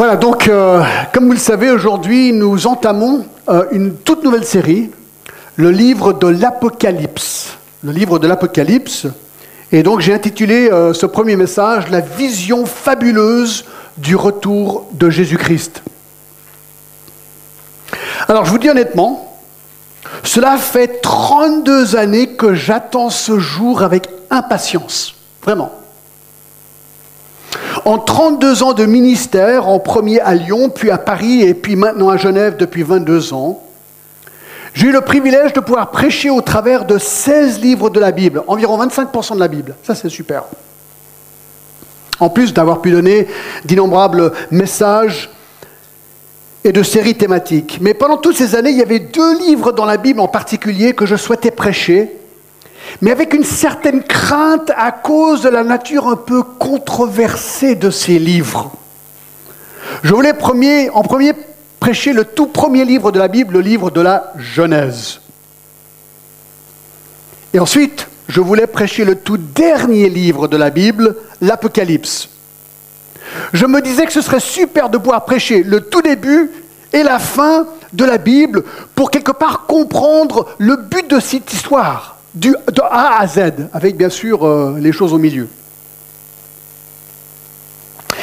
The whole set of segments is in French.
Voilà, donc euh, comme vous le savez, aujourd'hui nous entamons euh, une toute nouvelle série, le livre de l'Apocalypse. Le livre de l'Apocalypse. Et donc j'ai intitulé euh, ce premier message La vision fabuleuse du retour de Jésus-Christ. Alors je vous dis honnêtement, cela fait 32 années que j'attends ce jour avec impatience. Vraiment. En 32 ans de ministère, en premier à Lyon, puis à Paris et puis maintenant à Genève depuis 22 ans, j'ai eu le privilège de pouvoir prêcher au travers de 16 livres de la Bible, environ 25% de la Bible. Ça, c'est super. En plus d'avoir pu donner d'innombrables messages et de séries thématiques. Mais pendant toutes ces années, il y avait deux livres dans la Bible en particulier que je souhaitais prêcher mais avec une certaine crainte à cause de la nature un peu controversée de ces livres. Je voulais en premier prêcher le tout premier livre de la Bible, le livre de la Genèse. Et ensuite, je voulais prêcher le tout dernier livre de la Bible, l'Apocalypse. Je me disais que ce serait super de pouvoir prêcher le tout début et la fin de la Bible pour quelque part comprendre le but de cette histoire du, de A à Z, avec bien sûr euh, les choses au milieu.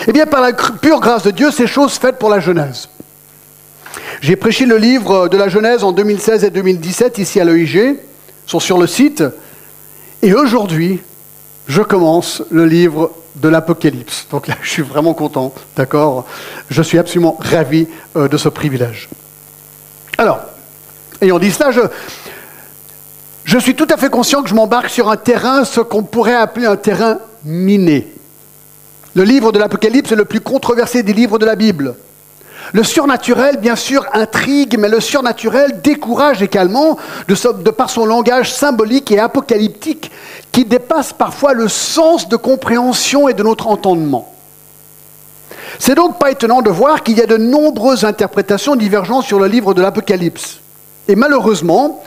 Eh bien, par la pure grâce de Dieu, ces choses faites pour la Genèse. J'ai prêché le livre de la Genèse en 2016 et 2017 ici à l'EIG, sont sur le site. Et aujourd'hui, je commence le livre de l'Apocalypse. Donc là, je suis vraiment content, d'accord? Je suis absolument ravi euh, de ce privilège. Alors, ayant dit cela, je, je suis tout à fait conscient que je m'embarque sur un terrain, ce qu'on pourrait appeler un terrain miné. Le livre de l'Apocalypse est le plus controversé des livres de la Bible. Le surnaturel, bien sûr, intrigue, mais le surnaturel décourage également de, par son langage symbolique et apocalyptique qui dépasse parfois le sens de compréhension et de notre entendement. C'est donc pas étonnant de voir qu'il y a de nombreuses interprétations divergentes sur le livre de l'Apocalypse. Et malheureusement,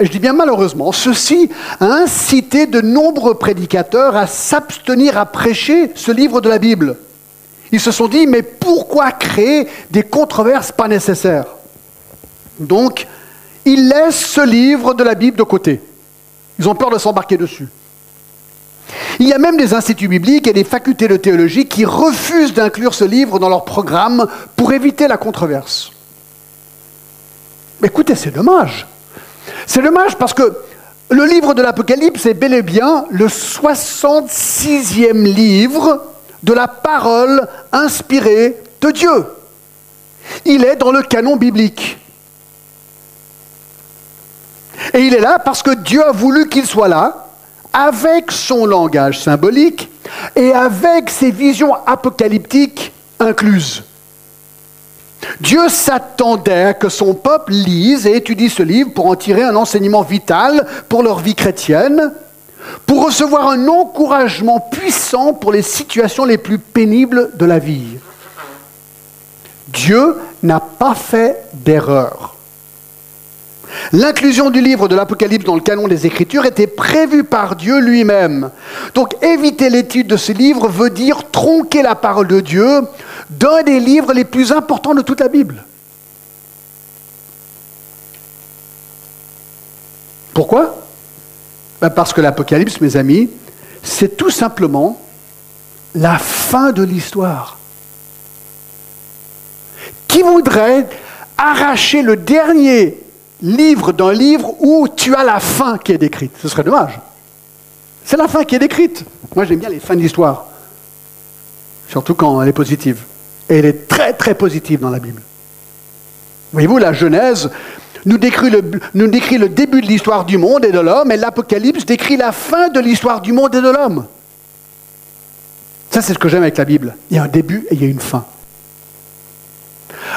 je dis bien malheureusement, ceci a incité de nombreux prédicateurs à s'abstenir à prêcher ce livre de la Bible. Ils se sont dit, mais pourquoi créer des controverses pas nécessaires? Donc, ils laissent ce livre de la Bible de côté. Ils ont peur de s'embarquer dessus. Il y a même des instituts bibliques et des facultés de théologie qui refusent d'inclure ce livre dans leur programme pour éviter la controverse. Écoutez, c'est dommage. C'est dommage parce que le livre de l'Apocalypse est bel et bien le 66e livre de la parole inspirée de Dieu. Il est dans le canon biblique. Et il est là parce que Dieu a voulu qu'il soit là, avec son langage symbolique et avec ses visions apocalyptiques incluses. Dieu s'attendait à que son peuple lise et étudie ce livre pour en tirer un enseignement vital pour leur vie chrétienne, pour recevoir un encouragement puissant pour les situations les plus pénibles de la vie. Dieu n'a pas fait d'erreur. L'inclusion du livre de l'Apocalypse dans le canon des Écritures était prévue par Dieu lui-même. Donc éviter l'étude de ce livre veut dire tronquer la parole de Dieu d'un des livres les plus importants de toute la Bible. Pourquoi? Ben, Parce que l'Apocalypse, mes amis, c'est tout simplement la fin de l'histoire. Qui voudrait arracher le dernier livre d'un livre où tu as la fin qui est décrite? Ce serait dommage. C'est la fin qui est décrite. Moi, j'aime bien les fins d'histoire, surtout quand elle est positive. Et elle est très très positive dans la Bible. Voyez-vous, la Genèse nous décrit, le, début de l'histoire du monde et de l'homme, et l'Apocalypse décrit la fin de l'histoire du monde et de l'homme. Ça, c'est ce que j'aime avec la Bible. Il y a un début et il y a une fin.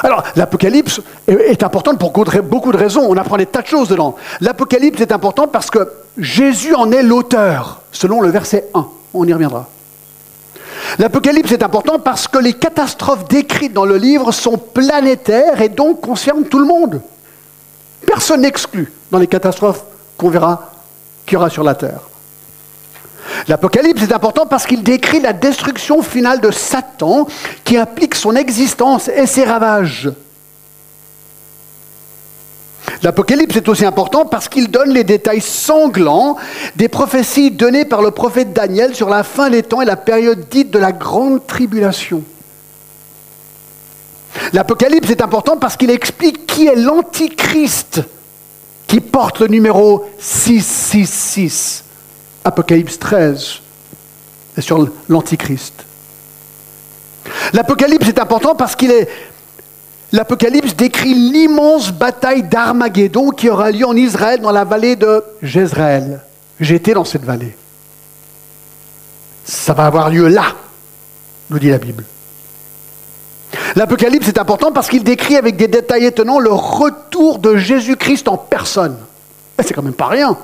Alors, l'Apocalypse est importante pour beaucoup de raisons. On apprend des tas de choses dedans. L'Apocalypse est important parce que Jésus en est l'auteur, selon le verset 1. On y reviendra. L'Apocalypse est important parce que les catastrophes décrites dans le livre sont planétaires et donc concernent tout le monde. Personne n'exclut dans les catastrophes qu'on verra qu'il y aura sur la Terre. L'Apocalypse est important parce qu'il décrit la destruction finale de Satan qui implique son existence et ses ravages. L'Apocalypse est aussi important parce qu'il donne les détails sanglants des prophéties données par le prophète Daniel sur la fin des temps et la période dite de la grande tribulation. L'Apocalypse est important parce qu'il explique qui est l'Antichrist qui porte le numéro 666. Apocalypse 13 est sur l'Antichrist. L'Apocalypse est important parce qu'il est l'Apocalypse décrit l'immense bataille d'Armageddon qui aura lieu en Israël dans la vallée de Jezreel. J'étais dans cette vallée. Ça va avoir lieu là, nous dit la Bible. L'Apocalypse est important parce qu'il décrit avec des détails étonnants le retour de Jésus-Christ en personne. C'est quand même pas rien.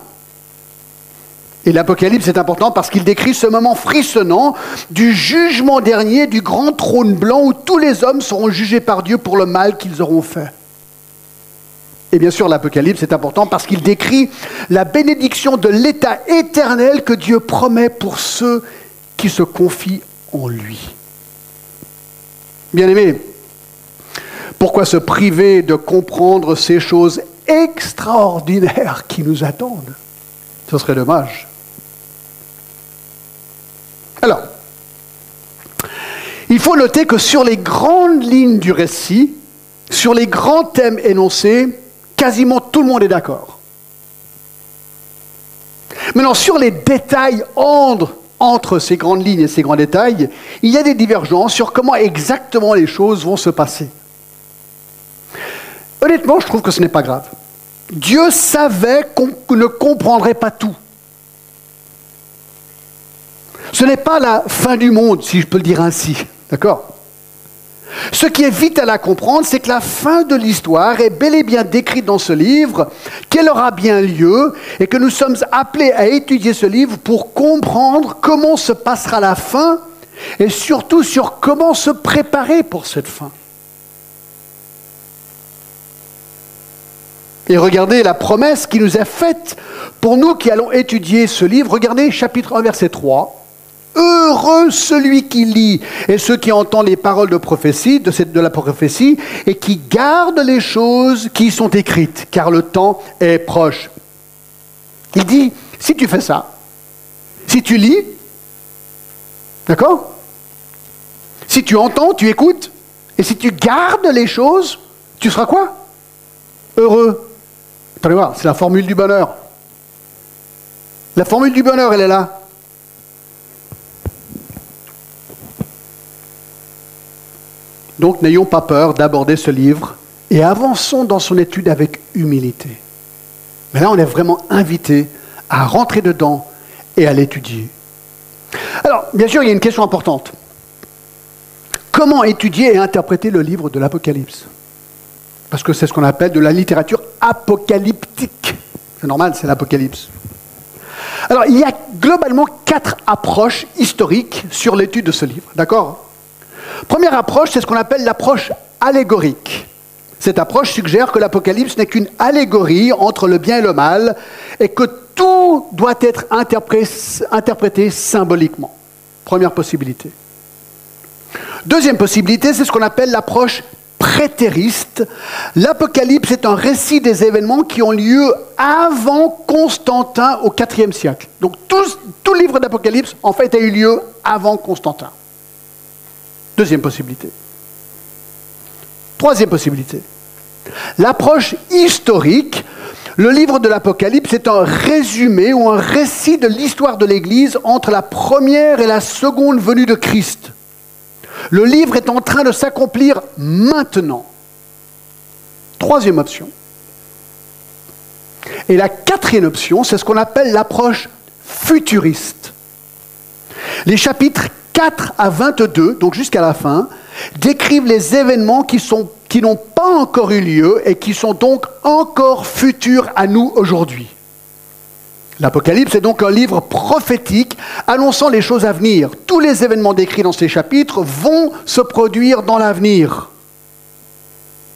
Et l'Apocalypse est important parce qu'il décrit ce moment frissonnant du jugement dernier du grand trône blanc où tous les hommes seront jugés par Dieu pour le mal qu'ils auront fait. Et bien sûr, l'Apocalypse est important parce qu'il décrit la bénédiction de l'état éternel que Dieu promet pour ceux qui se confient en lui. Bien aimé, pourquoi se priver de comprendre ces choses extraordinaires qui nous attendent? Ce serait dommage. Alors, il faut noter que sur les grandes lignes du récit, sur les grands thèmes énoncés, quasiment tout le monde est d'accord. Maintenant, sur les détails entre, ces grandes lignes et ces grands détails, il y a des divergences sur comment exactement les choses vont se passer. Honnêtement, je trouve que ce n'est pas grave. Dieu savait qu'on ne comprendrait pas tout. Ce n'est pas la fin du monde, si je peux le dire ainsi. D'accord? Ce qui est vite à la comprendre, c'est que la fin de l'histoire est bel et bien décrite dans ce livre, qu'elle aura bien lieu, et que nous sommes appelés à étudier ce livre pour comprendre comment se passera la fin, et surtout sur comment se préparer pour cette fin. Et regardez la promesse qui nous est faite pour nous qui allons étudier ce livre. Regardez chapitre 1, verset 3. Heureux celui qui lit et ceux qui entendent les paroles de prophétie, de, cette, de la prophétie, et qui gardent les choses qui sont écrites, car le temps est proche. Il dit, si tu fais ça, si tu lis, d'accord? Si tu entends, tu écoutes, et si tu gardes les choses, tu seras quoi? Heureux. Attendez voir, c'est la formule du bonheur. La formule du bonheur, elle est là. Donc n'ayons pas peur d'aborder ce livre et avançons dans son étude avec humilité. Mais là, on est vraiment invité à rentrer dedans et à l'étudier. Alors, bien sûr, il y a une question importante. Comment étudier et interpréter le livre de l'Apocalypse? Parce que c'est ce qu'on appelle de la littérature apocalyptique. C'est normal, c'est l'Apocalypse. Alors, il y a globalement quatre approches historiques sur l'étude de ce livre. D'accord? Première approche, c'est ce qu'on appelle l'approche allégorique. Cette approche suggère que l'Apocalypse n'est qu'une allégorie entre le bien et le mal et que tout doit être interprété, symboliquement. Première possibilité. Deuxième possibilité, c'est ce qu'on appelle l'approche prétériste. L'Apocalypse est un récit des événements qui ont lieu avant Constantin au IVe siècle. Donc tout, tout livre d'Apocalypse, en fait, a eu lieu avant Constantin. Deuxième possibilité. Troisième possibilité. L'approche historique, le livre de l'Apocalypse est un résumé ou un récit de l'histoire de l'Église entre la première et la seconde venue de Christ. Le livre est en train de s'accomplir maintenant. Troisième option. Et la quatrième option, c'est ce qu'on appelle l'approche futuriste. Les chapitres 4 à 22, donc jusqu'à la fin, décrivent les événements qui, qui n'ont pas encore eu lieu et qui sont donc encore futurs à nous aujourd'hui. L'Apocalypse est donc un livre prophétique annonçant les choses à venir. Tous les événements décrits dans ces chapitres vont se produire dans l'avenir.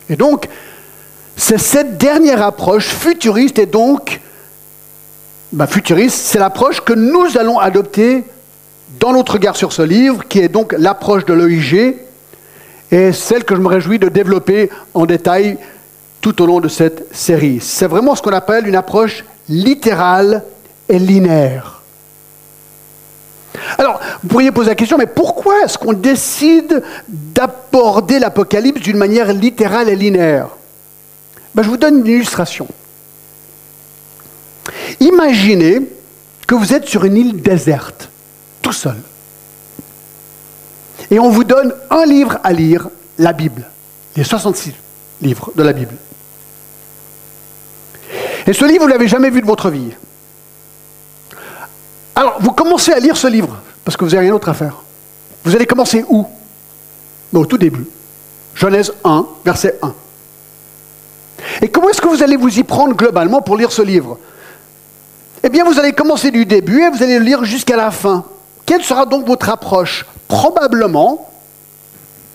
Et donc, c'est cette dernière approche futuriste et donc bah, futuriste, c'est l'approche que nous allons adopter dans notre regard sur ce livre, qui est donc l'approche de l'EIG, et celle que je me réjouis de développer en détail tout au long de cette série. C'est vraiment ce qu'on appelle une approche littérale et linéaire. Alors, vous pourriez poser la question, mais pourquoi est-ce qu'on décide d'aborder l'Apocalypse d'une manière littérale et linéaire? Ben, Je vous donne une illustration. Imaginez que vous êtes sur une île déserte, tout seul. Et on vous donne un livre à lire, la Bible, les 66 livres de la Bible. Et ce livre, vous ne l'avez jamais vu de votre vie. Alors, vous commencez à lire ce livre, parce que vous n'avez rien d'autre à faire. Vous allez commencer où? Au tout début. Genèse 1, verset 1. Et comment est-ce que vous allez vous y prendre globalement pour lire ce livre? Eh bien, vous allez commencer du début et vous allez le lire jusqu'à la fin. Quelle sera donc votre approche Probablement,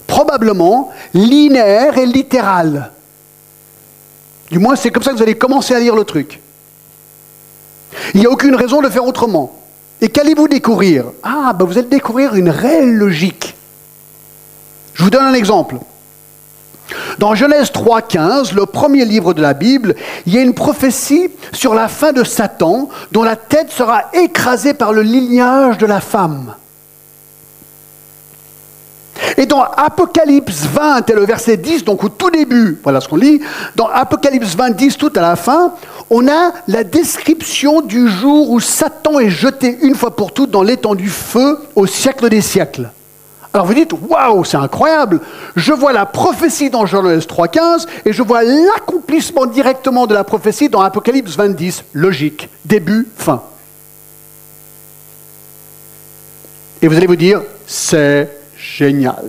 probablement linéaire et littérale. Du moins, c'est comme ça que vous allez commencer à lire le truc. Il n'y a aucune raison de faire autrement. Et qu'allez-vous découvrir Ah, ben vous allez découvrir une réelle logique. Je vous donne un exemple. Dans Genèse 3.15, le premier livre de la Bible, il y a une prophétie sur la fin de Satan, dont la tête sera écrasée par le lignage de la femme. Et dans Apocalypse 20 et le verset 10, donc au tout début, voilà ce qu'on lit, dans Apocalypse 20, 10, tout à la fin, on a la description du jour où Satan est jeté une fois pour toutes dans l'étang du feu au siècle des siècles. Alors vous dites, waouh, c'est incroyable. Je vois la prophétie dans Genèse 3.15 et je vois l'accomplissement directement de la prophétie dans Apocalypse 20, 10. Logique, début, fin. Et vous allez vous dire, c'est génial.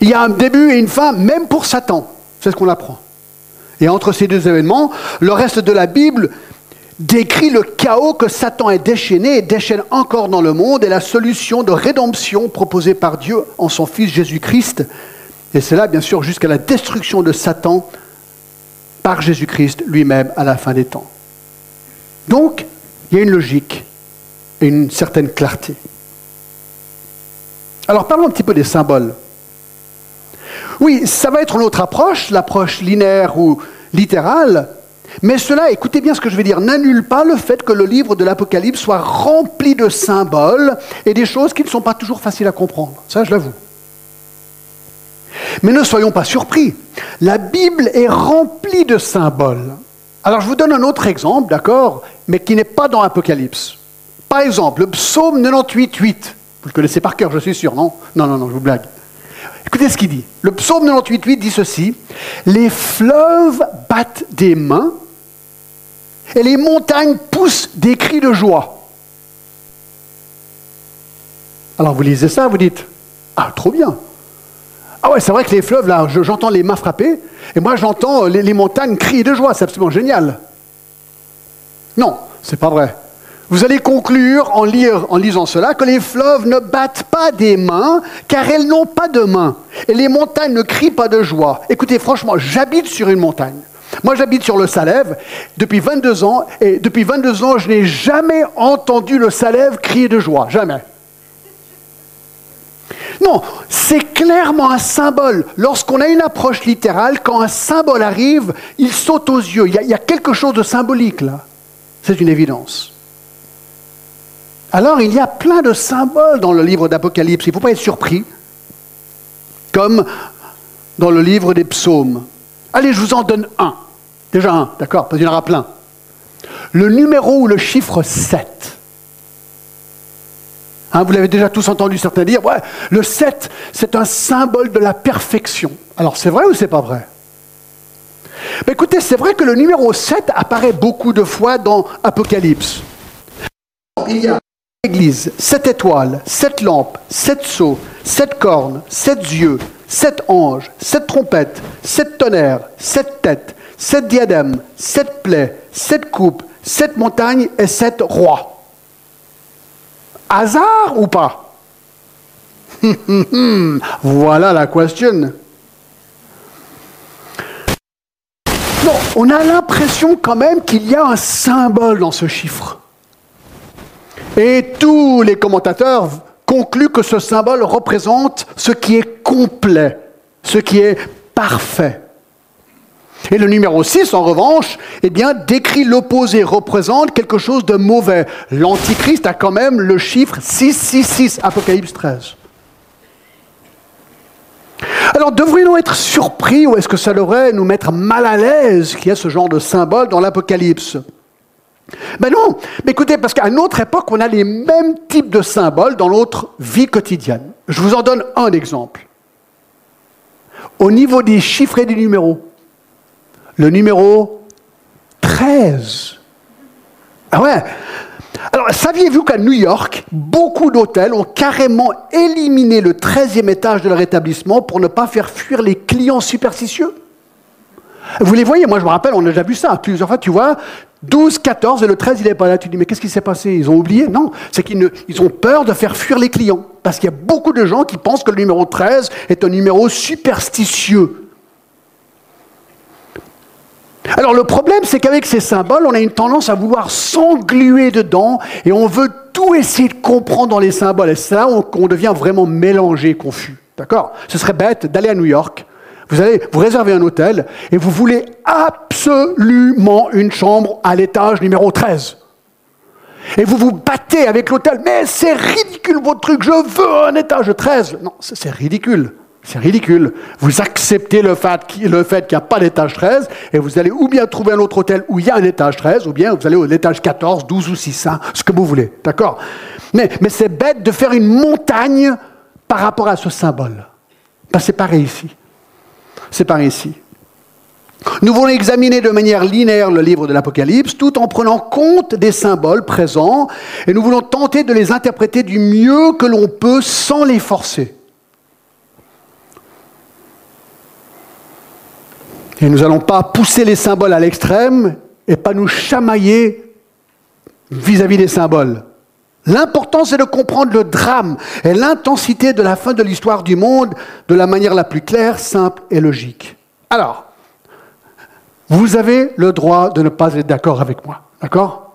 Il y a un début et une fin, même pour Satan. C'est ce qu'on apprend. Et entre ces deux événements, le reste de la Bible décrit le chaos que Satan est déchaîné et déchaîne encore dans le monde et la solution de rédemption proposée par Dieu en son Fils Jésus-Christ. Et c'est là, bien sûr, jusqu'à la destruction de Satan par Jésus-Christ lui-même à la fin des temps. Donc, il y a une logique et une certaine clarté. Alors parlons un petit peu des symboles. Oui, ça va être notre approche, l'approche linéaire ou littérale, mais cela, écoutez bien ce que je vais dire, n'annule pas le fait que le livre de l'Apocalypse soit rempli de symboles et des choses qui ne sont pas toujours faciles à comprendre. Ça, je l'avoue. Mais ne soyons pas surpris. La Bible est remplie de symboles. Alors je vous donne un autre exemple, d'accord, mais qui n'est pas dans l'Apocalypse. Par exemple, le psaume 98, 8. Vous le connaissez par cœur, je suis sûr, non? Non, non, non, je vous blague. Écoutez ce qu'il dit. Le psaume 98.8 dit ceci Les fleuves battent des mains et les montagnes poussent des cris de joie. Alors vous lisez ça, vous dites Ah, trop bien. Ah ouais, c'est vrai que les fleuves, là, j'entends les mains frapper, et moi j'entends les, montagnes crier de joie, c'est absolument génial. Non, c'est pas vrai. Vous allez conclure en, lisant cela que les fleuves ne battent pas des mains car elles n'ont pas de mains. Et les montagnes ne crient pas de joie. Écoutez, franchement, j'habite sur une montagne. Moi, j'habite sur le Salève depuis 22 ans et depuis 22 ans, je n'ai jamais entendu le Salève crier de joie. Jamais. Non, c'est clairement un symbole. Lorsqu'on a une approche littérale, quand un symbole arrive, il saute aux yeux. Il y a quelque chose de symbolique là. C'est une évidence. Alors il y a plein de symboles dans le livre d'Apocalypse. Il ne faut pas être surpris, comme dans le livre des psaumes. Allez, je vous en donne un. Déjà un, d'accord Parce qu'il y en aura plein. Le numéro ou le chiffre 7. Hein, vous l'avez déjà tous entendu certains dire, ouais, le 7, c'est un symbole de la perfection. Alors c'est vrai ou c'est pas vrai? Mais Écoutez, c'est vrai que le numéro 7 apparaît beaucoup de fois dans Apocalypse. Il y a Église, sept étoiles, sept lampes, sept seaux, sept cornes, sept yeux, sept anges, sept trompettes, sept tonnerres, sept têtes, sept diadèmes, sept plaies, sept coupes, sept montagnes et sept rois. Hasard ou pas? Voilà la question. Non, on a l'impression quand même qu'il y a un symbole dans ce chiffre. Et tous les commentateurs concluent que ce symbole représente ce qui est complet, ce qui est parfait. Et le numéro 6, en revanche, eh bien, décrit l'opposé, représente quelque chose de mauvais. L'Antichrist a quand même le chiffre 666, Apocalypse 13. Alors, devrions-nous être surpris ou est-ce que ça devrait nous mettre mal à l'aise qu'il y ait ce genre de symbole dans l'Apocalypse? Ben non, mais écoutez, parce qu'à notre époque, on a les mêmes types de symboles dans notre vie quotidienne. Je vous en donne un exemple. Au niveau des chiffres et des numéros, le numéro 13. Ah ouais alors, saviez-vous qu'à New York, beaucoup d'hôtels ont carrément éliminé le 13e étage de leur établissement pour ne pas faire fuir les clients superstitieux? Vous les voyez, moi je me rappelle, on a déjà vu ça plusieurs fois, tu vois, 12, 14 et le 13 il n'est pas là. Tu dis, mais qu'est-ce qui s'est passé? Ils ont oublié? Non, c'est qu'ils ils ont peur de faire fuir les clients. Parce qu'il y a beaucoup de gens qui pensent que le numéro 13 est un numéro superstitieux. Alors le problème, c'est qu'avec ces symboles, on a une tendance à vouloir s'engluer dedans et on veut tout essayer de comprendre dans les symboles. Et c'est là qu'on devient vraiment mélangé, confus. D'accord? Ce serait bête d'aller à New York. Vous allez vous réserver un hôtel et vous voulez absolument une chambre à l'étage numéro 13. Et vous vous battez avec l'hôtel. Mais c'est ridicule votre truc, je veux un étage 13. Non, c'est ridicule. C'est ridicule. Vous acceptez le fait, qu'il n'y a pas d'étage 13 et vous allez ou bien trouver un autre hôtel où il y a un étage 13 ou bien vous allez au étage 14, 12 ou 6, hein, ce que vous voulez. D'accord? Mais, mais c'est bête de faire une montagne par rapport à ce symbole. Ben, c'est pareil ici. C'est pareil ici. Nous voulons examiner de manière linéaire le livre de l'Apocalypse tout en prenant compte des symboles présents et nous voulons tenter de les interpréter du mieux que l'on peut sans les forcer. Et nous n'allons pas pousser les symboles à l'extrême et pas nous chamailler vis-à-vis des symboles. L'important, c'est de comprendre le drame et l'intensité de la fin de l'histoire du monde de la manière la plus claire, simple et logique. Alors, vous avez le droit de ne pas être d'accord avec moi, d'accord?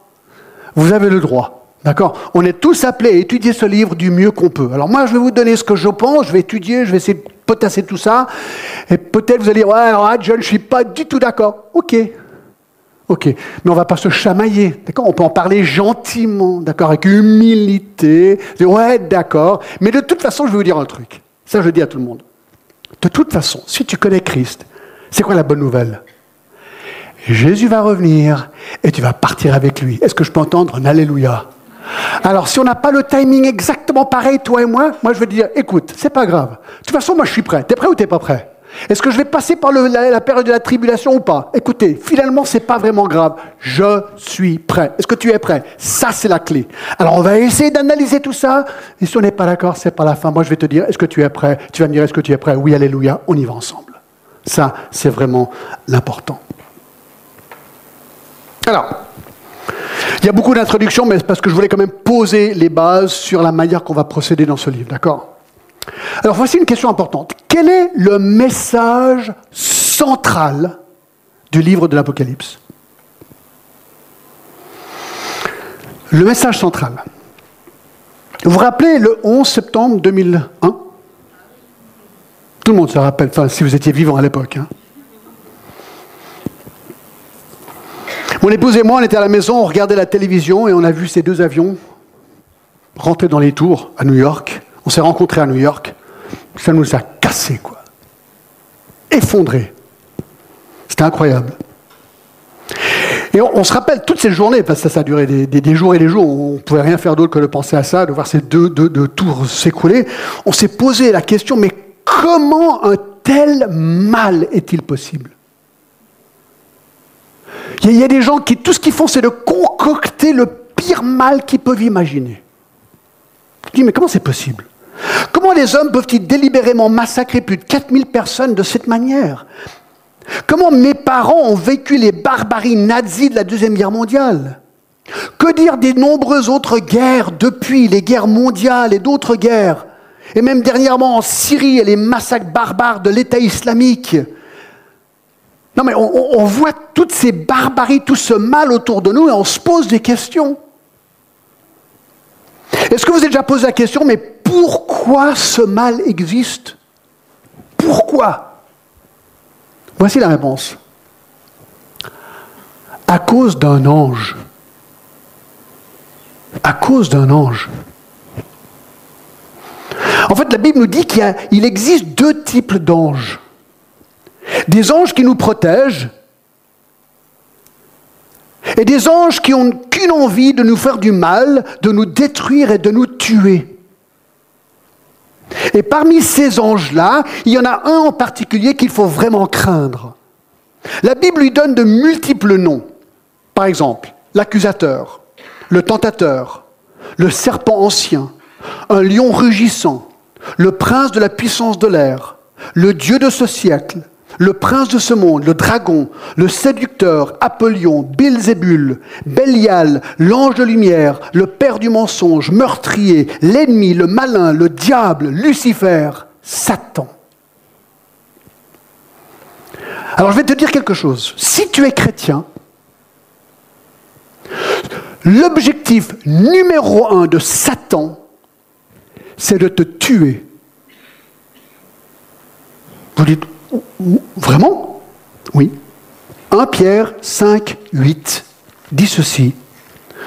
Vous avez le droit. D'accord? On est tous appelés à étudier ce livre du mieux qu'on peut. Alors moi, je vais vous donner ce que je pense, je vais étudier, je vais essayer de potasser tout ça, et peut-être vous allez dire, ouais, je ne suis pas du tout d'accord. Ok, ok, mais on ne va pas se chamailler, d'accord? On peut en parler gentiment, d'accord, avec humilité. Ouais, d'accord, mais de toute façon, je vais vous dire un truc. Ça, je dis à tout le monde. De toute façon, si tu connais Christ, c'est quoi la bonne nouvelle? Jésus va revenir et tu vas partir avec lui. Est-ce que je peux entendre un Alléluia? Alors, si on n'a pas le timing exactement pareil, toi et moi, moi je vais dire, écoute, c'est pas grave. De toute façon, moi je suis prêt. T'es prêt ou t'es pas prêt? Est-ce que je vais passer par la, période de la tribulation ou pas Écoutez, finalement, c'est pas vraiment grave. Je suis prêt. Est-ce que tu es prêt Ça, c'est la clé. Alors, on va essayer d'analyser tout ça. Et si on n'est pas d'accord, c'est pas la fin. Moi, je vais te dire, est-ce que tu es prêt Tu vas me dire, est-ce que tu es prêt Oui, alléluia, on y va ensemble. Ça, c'est vraiment l'important. Alors, il y a beaucoup d'introductions, mais c'est parce que je voulais quand même poser les bases sur la manière qu'on va procéder dans ce livre, d'accord? Alors voici une question importante. Quel est le message central du livre de l'Apocalypse? Le message central. Vous vous rappelez le 11 septembre 2001 Tout le monde se rappelle, enfin si vous étiez vivant à l'époque. Hein Mon épouse et moi, on était à la maison, on regardait la télévision et on a vu ces deux avions rentrer dans les tours à New York. On s'est rencontrés à New York. Ça nous a cassés, quoi. Effondrés. C'était incroyable. Et on, se rappelle toutes ces journées, parce que ça, a duré des, jours et des jours, on ne pouvait rien faire d'autre que de penser à ça, de voir ces deux, tours s'écrouler. On s'est posé la question, mais comment un tel mal est-il possible? Il y a des gens qui, tout ce qu'ils font, c'est de concocter le pire mal qu'ils peuvent imaginer. Je dis, mais comment c'est possible? Comment les hommes peuvent-ils délibérément massacrer plus de 4000 personnes de cette manière? Comment mes parents ont vécu les barbaries nazies de la Deuxième Guerre mondiale? Que dire des nombreuses autres guerres depuis, les guerres mondiales et d'autres guerres? Et même dernièrement en Syrie et les massacres barbares de l'État islamique? Non mais on, voit toutes ces barbaries, tout ce mal autour de nous et on se pose des questions. Est-ce que vous avez déjà posé la question, pourquoi ce mal existe? Pourquoi? Voici la réponse. À cause d'un ange. À cause d'un ange. En fait, la Bible nous dit qu'il existe deux types d'anges. Des anges qui nous protègent et des anges qui n'ont qu'une envie de nous faire du mal, de nous détruire et de nous tuer. Et parmi ces anges-là, il y en a un en particulier qu'il faut vraiment craindre. La Bible lui donne de multiples noms. Par exemple, l'accusateur, le tentateur, le serpent ancien, un lion rugissant, le prince de la puissance de l'air, le Dieu de ce siècle, le prince de ce monde, le dragon, le séducteur, Apollyon, Bilzébul, Bélial, l'ange de lumière, le père du mensonge, meurtrier, l'ennemi, le malin, le diable, Lucifer, Satan. Alors je vais te dire quelque chose. Si tu es chrétien, l'objectif numéro un de Satan, c'est de te tuer. Vous dites, Vraiment? Oui. 1 Pierre 5, 8 dit ceci.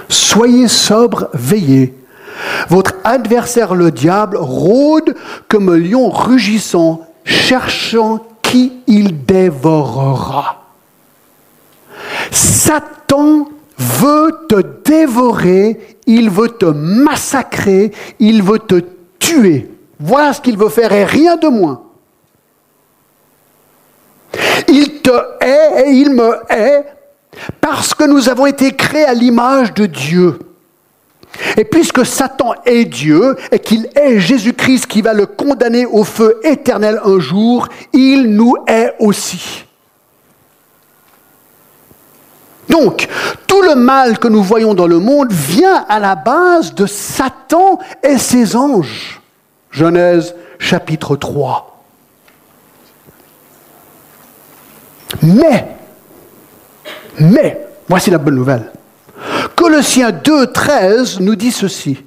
Soyez sobres, veillez. Votre adversaire le diable rôde comme un lion rugissant, cherchant qui il dévorera. Satan veut te dévorer, il veut te massacrer, il veut te tuer. Voilà ce qu'il veut faire et rien de moins. Il te hait et il me hait parce que nous avons été créés à l'image de Dieu. Et puisque Satan est Dieu et qu'il est Jésus-Christ qui va le condamner au feu éternel un jour, il nous hait aussi. Donc, tout le mal que nous voyons dans le monde vient à la base de Satan et ses anges. Genèse chapitre 3. Mais, mais, voici la bonne nouvelle. Colossiens 2, 13 nous dit ceci.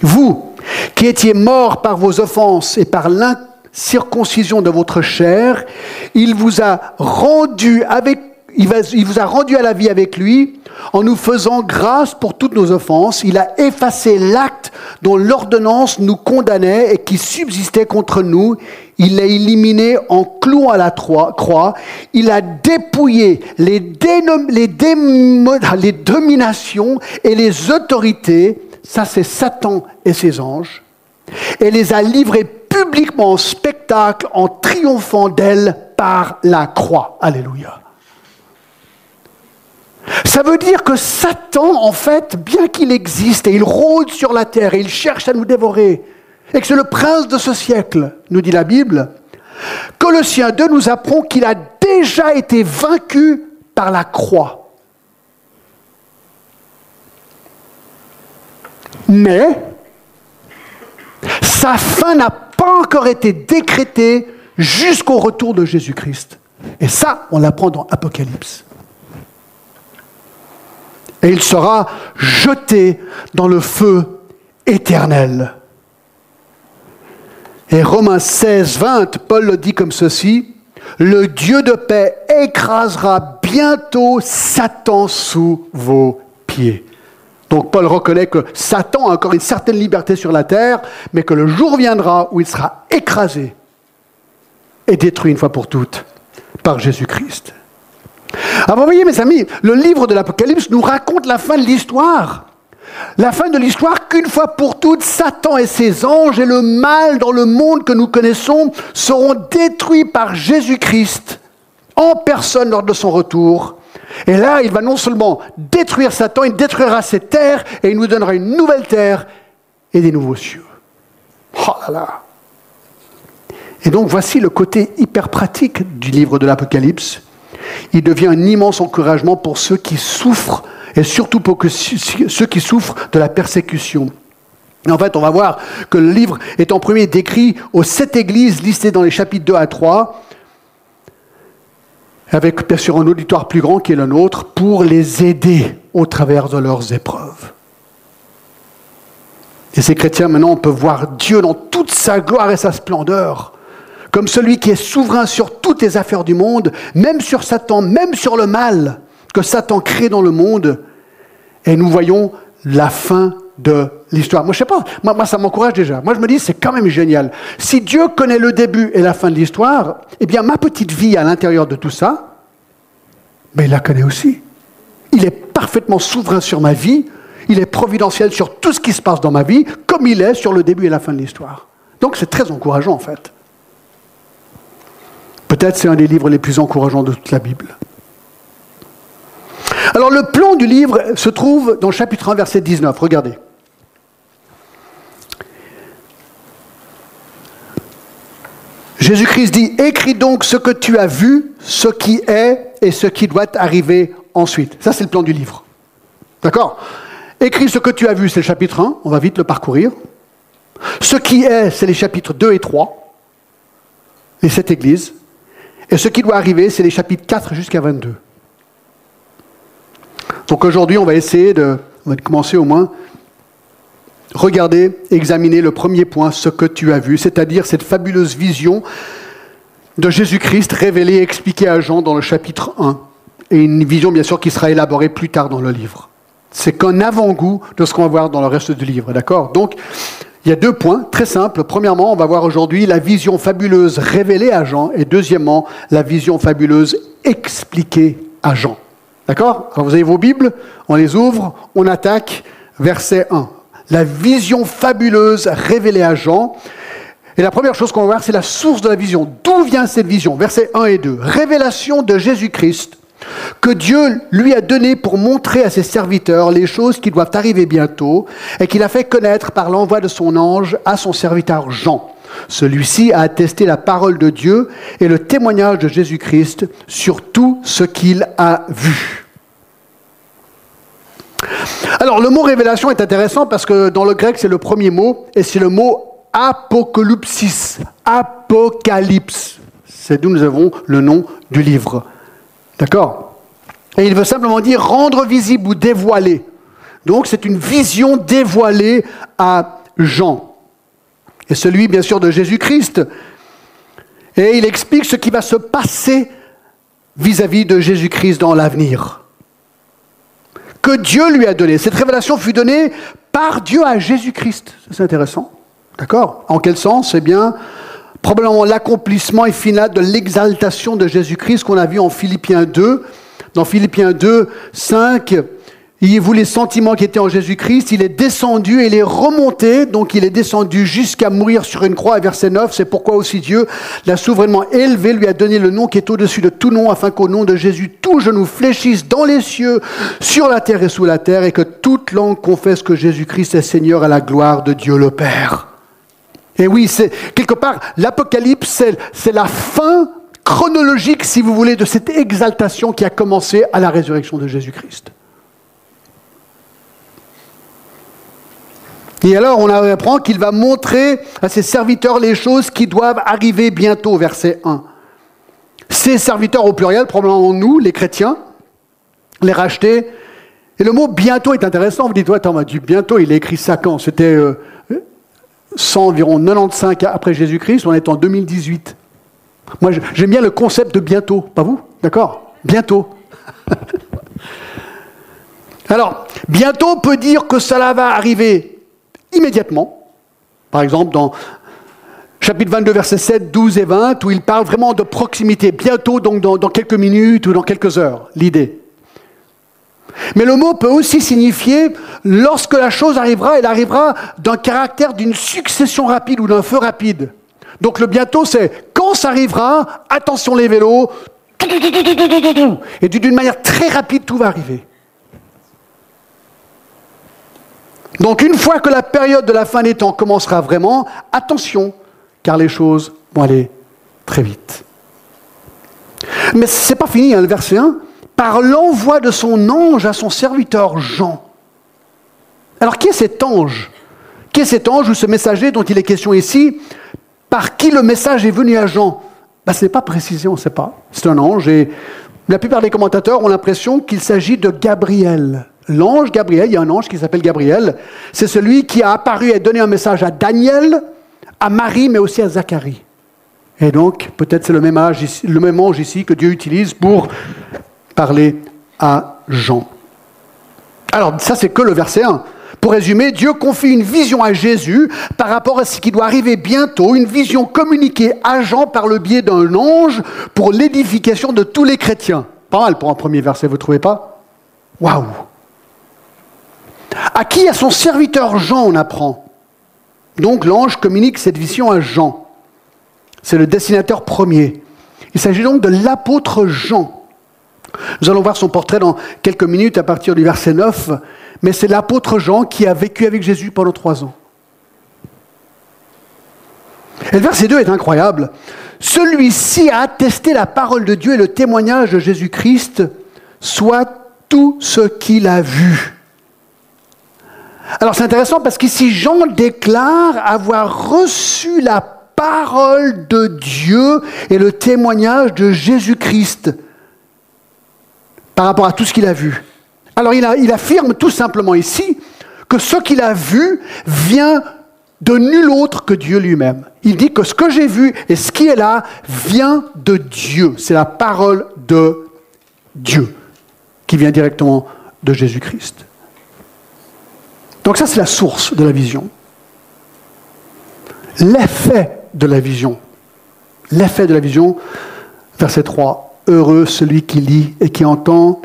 Vous, qui étiez morts par vos offenses et par l'incirconcision de votre chair, il vous a rendu il, vous a rendu à la vie avec lui en nous faisant grâce pour toutes nos offenses. Il a effacé l'acte dont l'ordonnance nous condamnait et qui subsistait contre nous. Il l'a éliminé en clouant à la croix. Il a dépouillé les, les, les dominations et les autorités. Ça, c'est Satan et ses anges. Et les a livrés publiquement en spectacle en triomphant d'elles par la croix. Alléluia. Ça veut dire que Satan, en fait, bien qu'il existe et il rôde sur la terre et il cherche à nous dévorer, et que c'est le prince de ce siècle, nous dit la Bible, Colossiens 2 nous apprend qu'il a déjà été vaincu par la croix. Mais sa fin n'a pas encore été décrétée jusqu'au retour de Jésus-Christ. Et ça, on l'apprend dans Apocalypse et il sera jeté dans le feu éternel. Et Romains 16, 20, Paul le dit comme ceci, le Dieu de paix écrasera bientôt Satan sous vos pieds. Donc Paul reconnaît que Satan a encore une certaine liberté sur la terre, mais que le jour viendra où il sera écrasé et détruit une fois pour toutes par Jésus-Christ. Alors vous voyez mes amis, le livre de l'Apocalypse nous raconte la fin de l'histoire. La fin de l'histoire qu'une fois pour toutes, Satan et ses anges et le mal dans le monde que nous connaissons seront détruits par Jésus-Christ en personne lors de son retour. Et là, il va non seulement détruire Satan, il détruira ses terres et il nous donnera une nouvelle terre et des nouveaux cieux. Oh là là Et donc voici le côté hyper pratique du livre de l'Apocalypse il devient un immense encouragement pour ceux qui souffrent, et surtout pour ceux qui souffrent de la persécution. En fait, on va voir que le livre est en premier décrit aux sept églises listées dans les chapitres 2 à 3. avec bien sûr un auditoire plus grand qui est le nôtre, pour les aider au travers de leurs épreuves. Et ces chrétiens, maintenant, on peut voir Dieu dans toute sa gloire et sa splendeur, comme celui qui est souverain sur toutes les affaires du monde, même sur Satan, même sur le mal que Satan crée dans le monde. Et nous voyons la fin de l'histoire. Moi, je sais pas, moi, ça m'encourage déjà. Moi, je me dis, c'est quand même génial. Si Dieu connaît le début et la fin de l'histoire, eh bien, ma petite vie à l'intérieur de tout ça, mais il la connaît aussi. Il est parfaitement souverain sur ma vie, il est providentiel sur tout ce qui se passe dans ma vie, comme il est sur le début et la fin de l'histoire. Donc c'est très encourageant en fait. Peut-être c'est un des livres les plus encourageants de toute la Bible. Alors le plan du livre se trouve dans le chapitre 1, verset 19. Regardez. Jésus-Christ dit, écris donc ce que tu as vu, ce qui est et ce qui doit arriver ensuite. Ça, c'est le plan du livre. D'accord? Écris ce que tu as vu, c'est le chapitre 1, on va vite le parcourir. Ce qui est, c'est les chapitres 2 et 3, les sept églises. Et ce qui doit arriver, c'est les chapitres 4 jusqu'à 22. Donc aujourd'hui, on va essayer de, commencer au moins, regarder, examiner le premier point, ce que tu as vu, c'est-à-dire cette fabuleuse vision de Jésus-Christ révélée et expliquée à Jean dans le chapitre 1. Et une vision, bien sûr, qui sera élaborée plus tard dans le livre. C'est qu'un avant-goût de ce qu'on va voir dans le reste du livre, d'accord? Donc, il y a deux points très simples. Premièrement, on va voir aujourd'hui la vision fabuleuse révélée à Jean, et deuxièmement, la vision fabuleuse expliquée à Jean. D'accord? Quand vous avez vos Bibles, on les ouvre, on attaque verset 1. La vision fabuleuse révélée à Jean. Et la première chose qu'on va voir, c'est la source de la vision. D'où vient cette vision? Versets 1 et 2. Révélation de Jésus-Christ que Dieu lui a donné pour montrer à ses serviteurs les choses qui doivent arriver bientôt et qu'il a fait connaître par l'envoi de son ange à son serviteur Jean. Celui-ci a attesté la parole de Dieu et le témoignage de Jésus-Christ sur tout ce qu'il a vu. Alors le mot révélation est intéressant parce que dans le grec c'est le premier mot et c'est le mot apocalypsis, apocalypse. C'est d'où nous avons le nom du livre. D'accord Et il veut simplement dire rendre visible ou dévoiler. Donc c'est une vision dévoilée à Jean. Et celui, bien sûr, de Jésus-Christ. Et il explique ce qui va se passer vis-à-vis de Jésus-Christ dans l'avenir. Que Dieu lui a donné. Cette révélation fut donnée par Dieu à Jésus-Christ. C'est intéressant. D'accord En quel sens? Eh bien, probablement l'accomplissement et final de l'exaltation de Jésus-Christ qu'on a vu en Philippiens 2. Dans Philippiens 2, 5, il vous les sentiments qui étaient en Jésus-Christ, il est descendu et il est remonté, donc il est descendu jusqu'à mourir sur une croix, verset 9, c'est pourquoi aussi Dieu l'a souverainement élevé, lui a donné le nom qui est au-dessus de tout nom, afin qu'au nom de Jésus, tout genou fléchisse dans les cieux, sur la terre et sous la terre, et que toute langue confesse que Jésus-Christ est Seigneur à la gloire de Dieu le Père. Et oui, c'est quelque part, l'Apocalypse, c'est la fin chronologique, si vous voulez, de cette exaltation qui a commencé à la résurrection de Jésus-Christ. Et alors, on apprend qu'il va montrer à ses serviteurs les choses qui doivent arriver bientôt, verset 1. Ses serviteurs au pluriel, probablement nous, les chrétiens, les rachetés. Et le mot bientôt est intéressant. Vous dites, ouais, attends, du bientôt, il a écrit ça quand? C'était euh, 100, environ 95 après Jésus-Christ, on est en 2018. Moi, j'aime bien le concept de bientôt, pas vous? D'accord? Bientôt. Alors, bientôt peut dire que cela va arriver immédiatement. Par exemple, dans chapitre 22, versets 7, 12 et 20, où il parle vraiment de proximité. Bientôt, donc dans quelques minutes ou dans quelques heures, l'idée. Mais le mot peut aussi signifier lorsque la chose arrivera, elle arrivera d'un caractère d'une succession rapide ou d'un feu rapide. Donc le bientôt, c'est quand ça arrivera, attention les vélos, et d'une manière très rapide, tout va arriver. Donc une fois que la période de la fin des temps commencera vraiment, attention, car les choses vont aller très vite. Mais ce n'est pas fini, hein, le verset 1 par l'envoi de son ange à son serviteur Jean. Alors qui est cet ange? Qui est cet ange ou ce messager dont il est question ici? Par qui le message est venu à Jean? Ben, Ce n'est pas précisé, on ne sait pas. C'est un ange et La plupart des commentateurs ont l'impression qu'il s'agit de Gabriel. L'ange Gabriel, il y a un ange qui s'appelle Gabriel, c'est celui qui a apparu et donné un message à Daniel, à Marie, mais aussi à Zacharie. Et donc, peut-être c'est le même, âge, le même ange ici que Dieu utilise pour parler à Jean. Alors, ça, c'est que le verset 1. Pour résumer, Dieu confie une vision à Jésus par rapport à ce qui doit arriver bientôt, une vision communiquée à Jean par le biais d'un ange pour l'édification de tous les chrétiens. Pas mal pour un premier verset, vous ne trouvez pas? Waouh À qui? À son serviteur Jean, on apprend. Donc l'ange communique cette vision à Jean. C'est le dessinateur premier. Il s'agit donc de l'apôtre Jean. Nous allons voir son portrait dans quelques minutes à partir du verset 9, mais c'est l'apôtre Jean qui a vécu avec Jésus pendant trois ans. Et le verset 2 est incroyable. Celui-ci a attesté la parole de Dieu et le témoignage de Jésus-Christ, soit tout ce qu'il a vu. Alors c'est intéressant parce qu'ici Jean déclare avoir reçu la parole de Dieu et le témoignage de Jésus-Christ par rapport à tout ce qu'il a vu. Alors il, il, affirme tout simplement ici que ce qu'il a vu vient de nul autre que Dieu lui-même. Il dit que ce que j'ai vu et ce qui est là vient de Dieu. C'est la parole de Dieu qui vient directement de Jésus-Christ. Donc ça, c'est la source de la vision. L'effet de la vision. L'effet de la vision, verset 3. Heureux celui qui lit et qui entend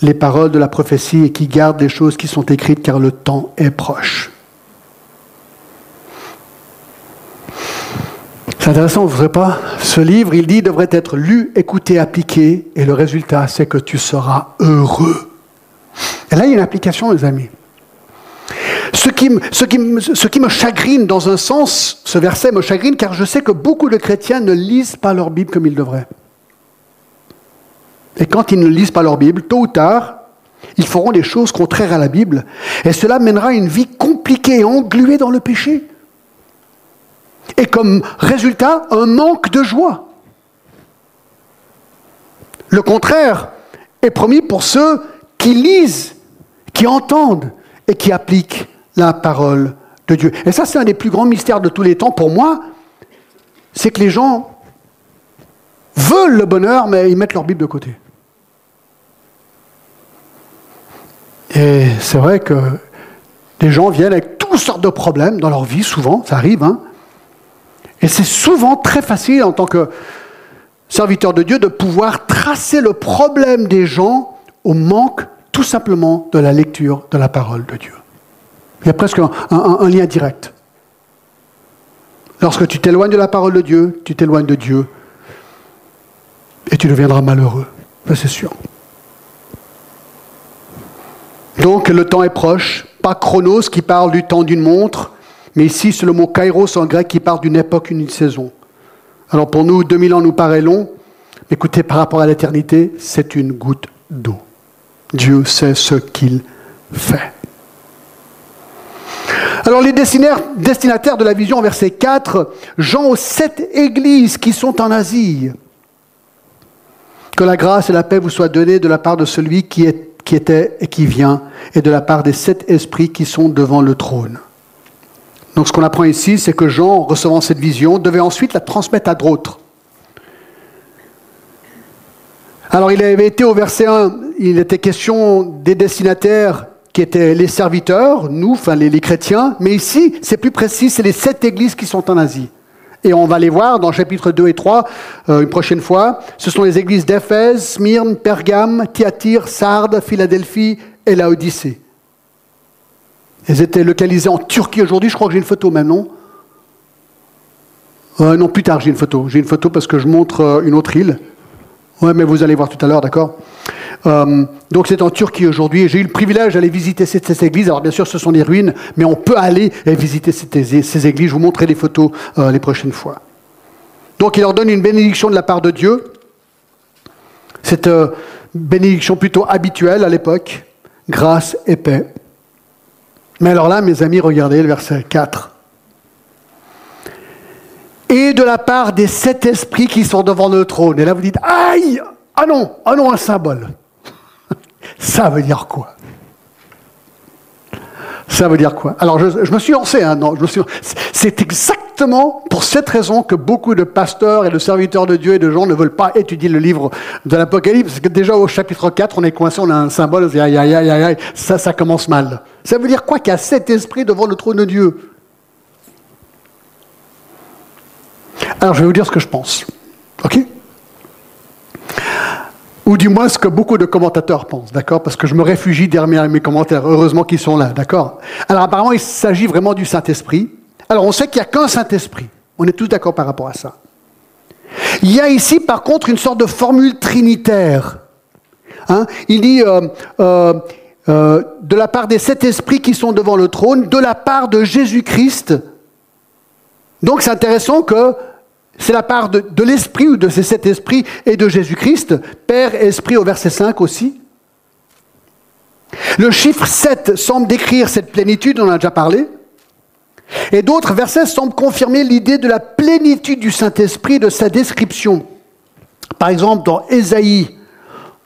les paroles de la prophétie et qui garde les choses qui sont écrites car le temps est proche. C'est intéressant, vous ne pas Ce livre, il dit, devrait être lu, écouté, appliqué, et le résultat, c'est que tu seras heureux. Et là, il y a une application, les amis. Ce qui, me chagrine dans un sens, ce verset me chagrine car je sais que beaucoup de chrétiens ne lisent pas leur Bible comme ils devraient. Et quand ils ne lisent pas leur Bible, tôt ou tard, ils feront des choses contraires à la Bible. Et cela mènera à une vie compliquée, engluée dans le péché. Et comme résultat, un manque de joie. Le contraire est promis pour ceux qui lisent, qui entendent et qui appliquent la parole de Dieu. Et ça, c'est un des plus grands mystères de tous les temps pour moi, c'est que les gens veulent le bonheur, mais ils mettent leur Bible de côté. Et c'est vrai que des gens viennent avec toutes sortes de problèmes dans leur vie, souvent, ça arrive. Hein. Et c'est souvent très facile en tant que serviteur de Dieu de pouvoir tracer le problème des gens au manque tout simplement de la lecture de la parole de Dieu. Il y a presque un, lien direct. Lorsque tu t'éloignes de la parole de Dieu, tu t'éloignes de Dieu et tu deviendras malheureux. Ça, c'est sûr. Donc le temps est proche, pas chronos qui parle du temps d'une montre, mais ici c'est le mot kairos en grec qui parle d'une époque, une saison. Alors pour nous, 2000 ans nous paraît long, mais écoutez, par rapport à l'éternité, c'est une goutte d'eau. Dieu sait ce qu'il fait. Alors les destinataires de la vision, verset 4, Jean aux sept églises qui sont en Asie. Que la grâce et la paix vous soient données de la part de celui qui, est, était et qui vient, et de la part des sept esprits qui sont devant le trône. Donc ce qu'on apprend ici, c'est que Jean, recevant cette vision, devait ensuite la transmettre à d'autres. Alors il avait été au verset 1, il était question des destinataires qui étaient les serviteurs, nous, enfin les, chrétiens, mais ici c'est plus précis, c'est les sept églises qui sont en Asie. Et on va les voir dans chapitres 2 et 3 euh, une prochaine fois. Ce sont les églises d'Éphèse, Smyrne, Pergame, Thyatire, Sardes, Philadelphie et Laodicée. Elles étaient localisées en Turquie aujourd'hui. Je crois que j'ai une photo même, non? Non, plus tard, j'ai une photo. J'ai une photo parce que je montre euh, une autre île. Ouais, mais vous allez voir tout à l'heure, d'accord? Euh, donc c'est en Turquie aujourd'hui. J'ai eu le privilège d'aller visiter ces, églises. Alors bien sûr, ce sont des ruines, mais on peut aller visiter ces, églises. Je vous montrerai les photos les prochaines fois. Donc il leur donne une bénédiction de la part de Dieu. Cette bénédiction plutôt habituelle à l'époque. Grâce et paix. Mais alors là, mes amis, regardez le verset 4. Et de la part des sept esprits qui sont devant le trône. Et là, vous dites, aïe, Ah non, ah non, un symbole. Ça veut dire quoi? Ça veut dire quoi? Alors je, me suis lancé, hein, c'est exactement pour cette raison que beaucoup de pasteurs et de serviteurs de Dieu et de gens ne veulent pas étudier le livre de l'Apocalypse, parce que déjà au chapitre 4, on est coincé, on a un symbole, aïe, aïe, aïe, aïe, ça, ça commence mal. Ça veut dire quoi qu'il y a sept esprits devant le trône de Dieu? Alors je vais vous dire ce que je pense. OK? Ou du moins ce que beaucoup de commentateurs pensent, d'accord? Parce que je me réfugie derrière mes commentaires, heureusement qu'ils sont là, d'accord? Alors apparemment, il s'agit vraiment du Saint-Esprit. Alors on sait qu'il n'y a qu'un Saint-Esprit, on est tous d'accord par rapport à ça. Il y a ici par contre une sorte de formule trinitaire. Hein? Il dit euh, euh, euh, de la part des sept esprits qui sont devant le trône, de la part de Jésus-Christ. Donc c'est intéressant que c'est la part de, l'Esprit ou de sept esprits et de Jésus-Christ, Père et Esprit au verset 5 aussi. Le chiffre 7 semble décrire cette plénitude, on en a déjà parlé. Et d'autres versets semblent confirmer l'idée de la plénitude du Saint-Esprit, de sa description. Par exemple, dans Ésaïe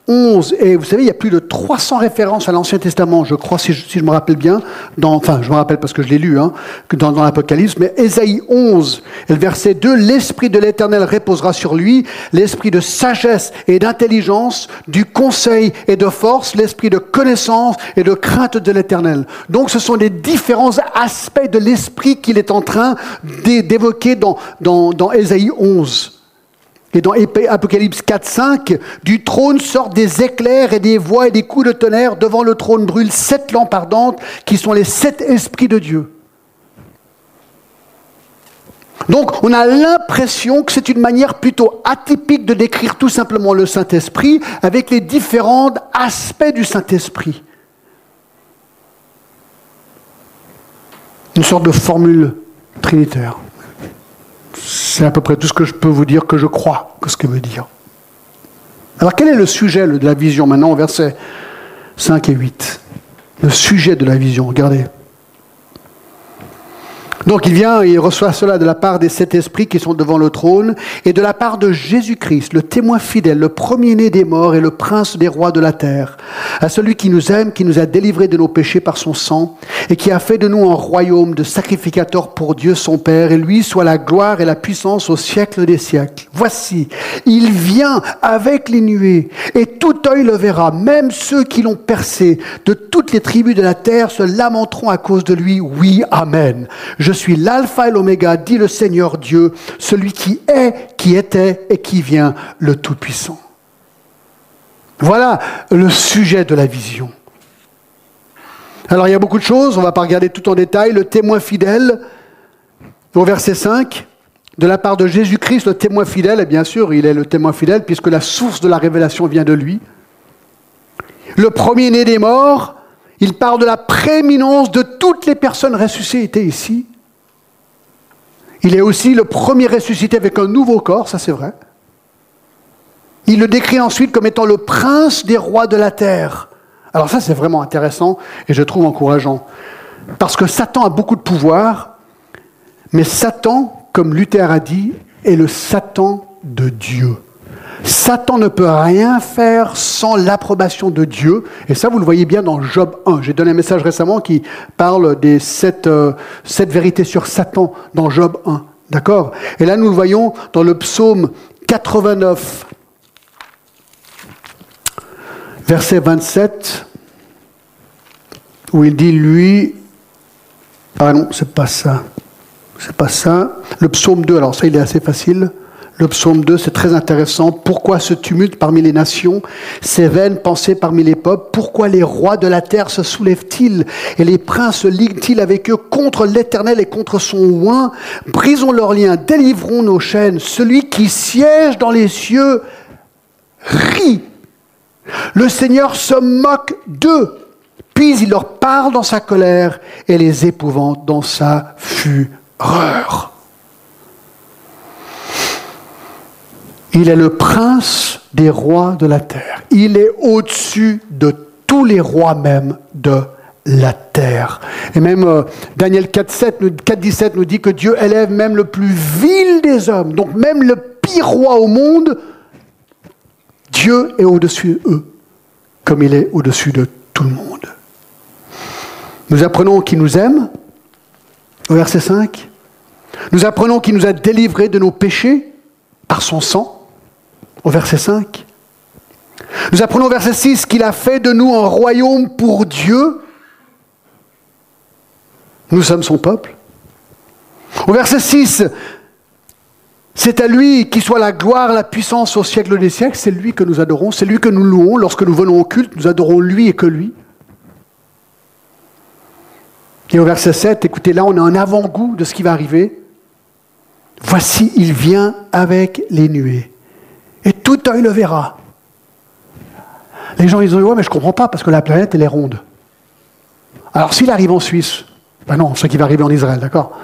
11, et vous savez, il y a plus de 300 références à l'Ancien Testament, je crois, si je, me rappelle bien, dans, enfin, je me rappelle parce que je l'ai lu, hein, dans, dans l'Apocalypse, mais Ésaïe 11, le verset 2, l'Esprit de l'Éternel reposera sur lui, l'Esprit de sagesse et d'intelligence, du conseil et de force, l'Esprit de connaissance et de crainte de l'Éternel. Donc ce sont des différents aspects de l'Esprit qu'il est en train d'évoquer dans, dans, dans Ésaïe 11. Et dans Apocalypse 4, 5, du trône sortent des éclairs et des voix et des coups de tonnerre. Devant le trône brûlent sept lampes ardentes qui sont les sept esprits de Dieu. Donc on a l'impression que c'est une manière plutôt atypique de décrire tout simplement le Saint-Esprit avec les différents aspects du Saint-Esprit. Une sorte de formule trinitaire. C'est à peu près tout ce que je peux vous dire que je crois que ce que veut dire. Alors quel est le sujet de la vision maintenant, versets 5 et 8 Le sujet de la vision, regardez. Donc il vient et il reçoit cela de la part des sept esprits qui sont devant le trône et de la part de Jésus-Christ, le témoin fidèle, le premier-né des morts et le prince des rois de la terre, à celui qui nous aime, qui nous a délivrés de nos péchés par son sang et qui a fait de nous un royaume de sacrificateurs pour Dieu son Père et lui soit la gloire et la puissance au siècle des siècles. Voici, il vient avec les nuées et tout œil le verra, même ceux qui l'ont percé de toutes les tribus de la terre se lamenteront à cause de lui. Oui, Amen. Je suis l'alpha et l'oméga, dit le Seigneur Dieu, celui qui est, qui était et qui vient, le Tout-Puissant. Voilà le sujet de la vision. Alors il y a beaucoup de choses, on ne va pas regarder tout en détail. Le témoin fidèle, au verset 5, de la part de Jésus-Christ, le témoin fidèle, et bien sûr il est le témoin fidèle puisque la source de la révélation vient de lui. Le premier-né des morts, il parle de la prééminence de toutes les personnes ressuscitées ici. Il est aussi le premier ressuscité avec un nouveau corps, ça c'est vrai. Il le décrit ensuite comme étant le prince des rois de la terre. Alors ça c'est vraiment intéressant et je trouve encourageant. Parce que Satan a beaucoup de pouvoir, mais Satan, comme Luther a dit, est le Satan de Dieu. Satan ne peut rien faire sans l'approbation de Dieu. Et ça, vous le voyez bien dans Job 1. J'ai donné un message récemment qui parle des sept, euh, sept vérités sur Satan dans Job 1. D'accord? Et là, nous le voyons dans le psaume 89, verset 27, où il dit, lui... Ah non, c'est pas ça. C'est pas ça. Le psaume 2, alors ça, il est assez facile. Le psaume 2, c'est très intéressant. Pourquoi ce tumulte parmi les nations, ces vaines pensées parmi les peuples? Pourquoi les rois de la terre se soulèvent-ils? Et les princes liguent-ils avec eux contre l'Éternel et contre son oint? Brisons leurs liens, délivrons nos chaînes. Celui qui siège dans les cieux rit. Le Seigneur se moque d'eux, puis il leur parle dans sa colère et les épouvante dans sa fureur. Il est le prince des rois de la terre. Il est au-dessus de tous les rois même de la terre. Et même euh, Daniel 4, 17 nous dit que Dieu élève même le plus vil des hommes, donc même le pire roi au monde, Dieu est au-dessus d'eux, comme il est au-dessus de tout le monde. Nous apprenons qu'il nous aime, au verset 5. Nous apprenons qu'il nous a délivrés de nos péchés par son sang, au verset 5. Nous apprenons au verset 6 qu'il a fait de nous un royaume pour Dieu. Nous sommes son peuple. Au verset 6, c'est à lui qui soit la gloire, la puissance au siècle des siècles. C'est lui que nous adorons, c'est lui que nous louons. Lorsque nous venons au culte, nous adorons lui et que lui. Et au verset 7, écoutez, là, on a un avant-goût de ce qui va arriver. Voici, il vient avec les nuées. Et tout œil le verra. Les gens, ils dit, ouais, mais je ne comprends pas, parce que la planète, elle est ronde. Alors, s'il arrive en Suisse, ben non, ce qui va arriver en Israël, d'accord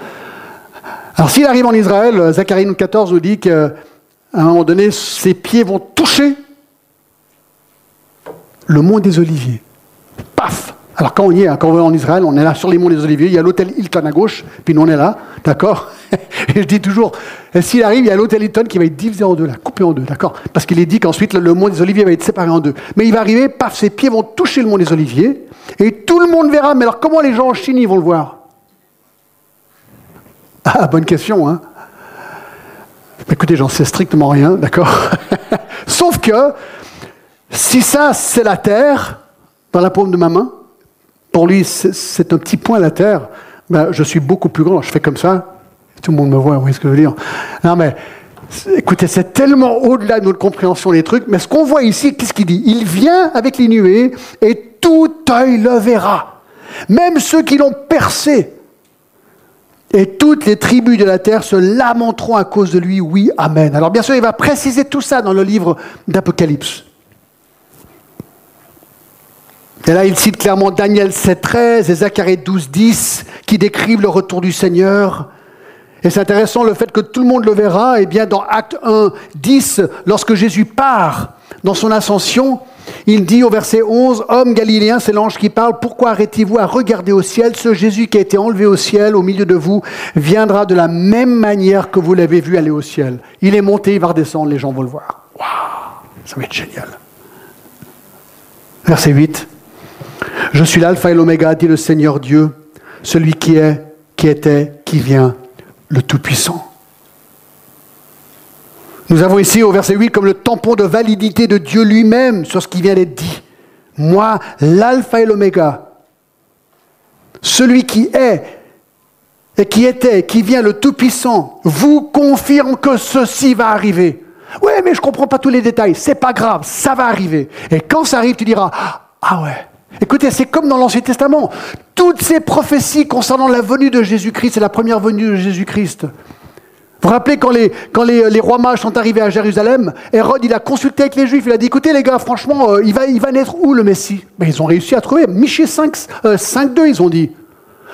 Alors, s'il arrive en Israël, Zacharie 14 nous dit qu'à un moment donné, ses pieds vont toucher le mont des Oliviers. Alors quand on y est, hein, quand on va en Israël, on est là sur les monts des Oliviers, il y a l'hôtel Hilton à gauche, puis nous on est là, d'accord Et je dis toujours, s'il arrive, il y a l'hôtel Hilton qui va être divisé en deux, là, coupé en deux, d'accord Parce qu'il est dit qu'ensuite le mont des Oliviers va être séparé en deux. Mais il va arriver, paf, ses pieds vont toucher le mont des Oliviers, et tout le monde verra. Mais alors comment les gens en Chine, vont le voir Ah, bonne question, hein Écoutez, j'en sais strictement rien, d'accord Sauf que, si ça, c'est la terre, dans la paume de ma main, pour lui, c'est un petit point à la terre. Ben, je suis beaucoup plus grand. Je fais comme ça. Tout le monde me voit, vous voyez ce que je veux dire. Non, mais écoutez, c'est tellement au-delà de notre compréhension des trucs. Mais ce qu'on voit ici, qu'est-ce qu'il dit? Il vient avec les nuées et tout œil le verra. Même ceux qui l'ont percé. Et toutes les tribus de la terre se lamenteront à cause de lui. Oui, Amen. Alors bien sûr, il va préciser tout ça dans le livre d'Apocalypse. Et là, il cite clairement Daniel 7.13 et Zacharie 12.10 qui décrivent le retour du Seigneur. Et c'est intéressant le fait que tout le monde le verra. Et eh bien, dans Acte 1, 10, lorsque Jésus part dans son ascension, il dit au verset 11, Homme galiléen, c'est l'ange qui parle, pourquoi arrêtez-vous à regarder au ciel? Ce Jésus qui a été enlevé au ciel au milieu de vous viendra de la même manière que vous l'avez vu aller au ciel. Il est monté, il va redescendre, les gens vont le voir. Waouh, ça va être génial. Verset 8. Je suis l'alpha et l'oméga, dit le Seigneur Dieu, celui qui est, qui était, qui vient, le Tout-Puissant. Nous avons ici au verset 8 comme le tampon de validité de Dieu lui-même sur ce qui vient d'être dit. Moi, l'alpha et l'oméga, celui qui est et qui était, qui vient, le Tout-Puissant, vous confirme que ceci va arriver. Oui, mais je ne comprends pas tous les détails. C'est pas grave, ça va arriver. Et quand ça arrive, tu diras, ah ouais, Écoutez, c'est comme dans l'Ancien Testament. Toutes ces prophéties concernant la venue de Jésus-Christ et la première venue de Jésus-Christ. Vous vous rappelez quand les, rois mages sont arrivés à Jérusalem, Hérode il a consulté avec les Juifs, il a dit écoutez les gars, franchement, euh, il, va, il va naître où le Messie? Ben, Ils ont réussi à trouver, Michée 5, 5, 2 ils ont dit.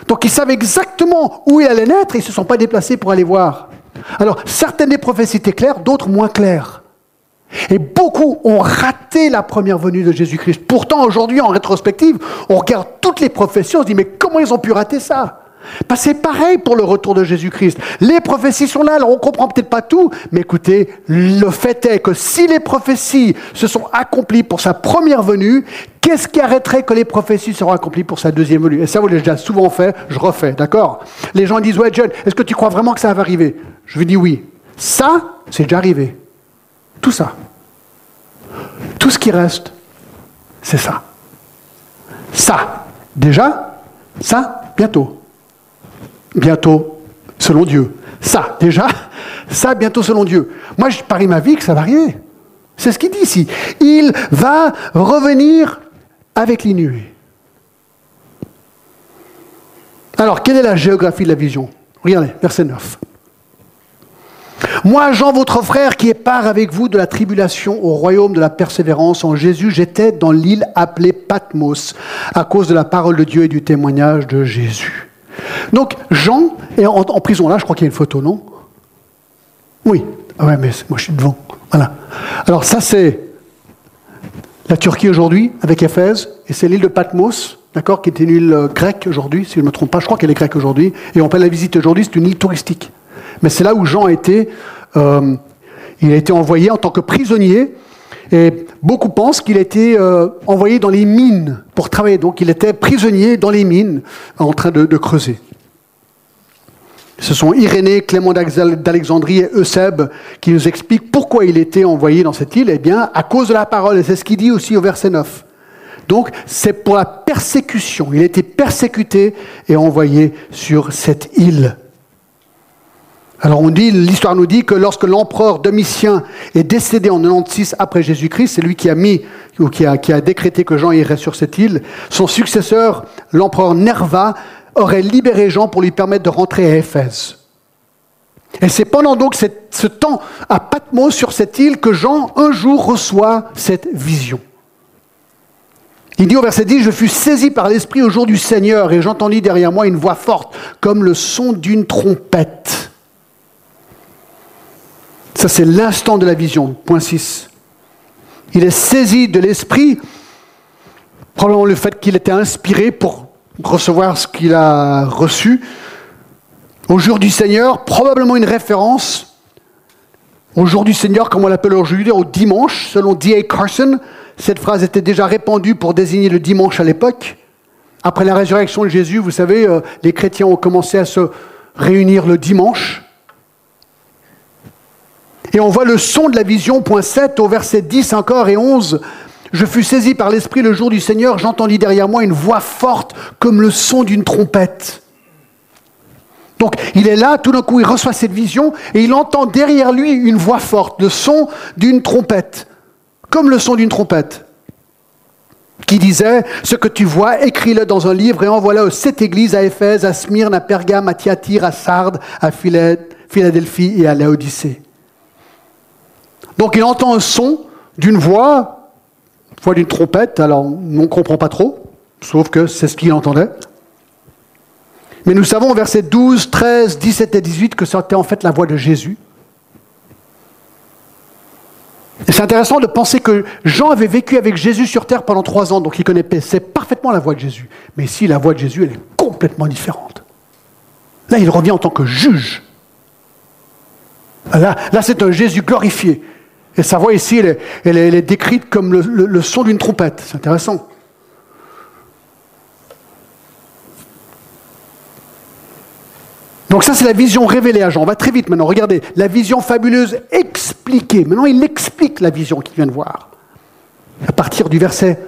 Donc ils savaient exactement où il allait naître et ils ne se sont pas déplacés pour aller voir. Alors certaines des prophéties étaient claires, d'autres moins claires. Et beaucoup ont raté la première venue de Jésus-Christ. Pourtant, aujourd'hui, en rétrospective, on regarde toutes les prophéties, on se dit, mais comment ils ont pu rater ça? Ben, C'est pareil pour le retour de Jésus-Christ. Les prophéties sont là, alors on comprend peut-être pas tout, mais écoutez, le fait est que si les prophéties se sont accomplies pour sa première venue, qu'est-ce qui arrêterait que les prophéties seront accomplies pour sa deuxième venue? Et ça, vous l'avez déjà souvent fait, je refais, d'accord? Les gens disent, ouais, John, est-ce que tu crois vraiment que ça va arriver? Je lui dis oui. Ça, c'est déjà arrivé. Tout ça. Tout ce qui reste, c'est ça. Ça, déjà, ça, bientôt. Bientôt, selon Dieu. Ça, déjà, ça, bientôt, selon Dieu. Moi, je parie ma vie que ça va arriver. C'est ce qu'il dit ici. Il va revenir avec les nuées. Alors, quelle est la géographie de la vision? Regardez, verset 9. Moi, Jean, votre frère, qui est part avec vous de la tribulation au royaume de la persévérance en Jésus, j'étais dans l'île appelée Patmos à cause de la parole de Dieu et du témoignage de Jésus. Donc, Jean est en, prison. Là, je crois qu'il y a une photo, non? Oui. Ah ouais, mais moi, je suis devant. Voilà. Alors, ça, c'est la Turquie aujourd'hui, avec Éphèse, et c'est l'île de Patmos, d'accord, qui est une île grecque aujourd'hui, si je ne me trompe pas. Je crois qu'elle est grecque aujourd'hui. Et on peut la visiter aujourd'hui, c'est une île touristique. Mais c'est là où Jean a été, euh, il a été envoyé en tant que prisonnier. Et beaucoup pensent qu'il était euh, envoyé dans les mines pour travailler. Donc il était prisonnier dans les mines en train de, creuser. Ce sont Irénée, Clément d'Alexandrie et Eusèbe qui nous expliquent pourquoi il était envoyé dans cette île. Eh bien, à cause de la parole. Et c'est ce qu'il dit aussi au verset 9. Donc, c'est pour la persécution. Il a été persécuté et envoyé sur cette île. Alors on dit, l'histoire nous dit que lorsque l'empereur Domitien est décédé en 96 après Jésus-Christ, c'est lui qui a mis ou qui a, qui a décrété que Jean irait sur cette île. Son successeur, l'empereur Nerva, aurait libéré Jean pour lui permettre de rentrer à Éphèse. Et c'est pendant donc ce temps à Patmos sur cette île que Jean un jour reçoit cette vision. Il dit au verset 10, je fus saisi par l'Esprit au jour du Seigneur et j'entendis derrière moi une voix forte comme le son d'une trompette. Ça, c'est l'instant de la vision. Point 6. Il est saisi de l'esprit, probablement le fait qu'il était inspiré pour recevoir ce qu'il a reçu. Au jour du Seigneur, probablement une référence au jour du Seigneur, comme on l'appelle aujourd'hui, au dimanche, selon D.A. Carson. Cette phrase était déjà répandue pour désigner le dimanche à l'époque. Après la résurrection de Jésus, vous savez, euh, les chrétiens ont commencé à se réunir le dimanche. Et on voit le son de la vision, point 7, au verset 10 encore et 11. Je fus saisi par l'Esprit le jour du Seigneur, j'entendis derrière moi une voix forte comme le son d'une trompette. Donc il est là, tout d'un coup il reçoit cette vision et il entend derrière lui une voix forte, le son d'une trompette, comme le son d'une trompette, qui disait, ce que tu vois, écris-le dans un livre et envoie-le aux sept églises, à Éphèse, à Smyrne, à Pergame, à Thyatire, à Sardes, à Philadelphie et à Laodicée. Donc il entend un son d'une voix, voix d'une trompette, alors on ne comprend pas trop, sauf que c'est ce qu'il entendait. Mais nous savons au verset 12, 13, 17 et 18 que c'était en fait la voix de Jésus. Et c'est intéressant de penser que Jean avait vécu avec Jésus sur terre pendant trois ans, donc il connaissait parfaitement la voix de Jésus. Mais ici, la voix de Jésus, elle est complètement différente. Là, il revient en tant que juge. Là c'est un Jésus glorifié. Et sa voix ici, elle est, décrite comme le, son d'une trompette. C'est intéressant. Donc ça, c'est la vision révélée à Jean. On va très vite maintenant. Regardez, la vision fabuleuse expliquée. Maintenant, il explique la vision qu'il vient de voir. À partir du verset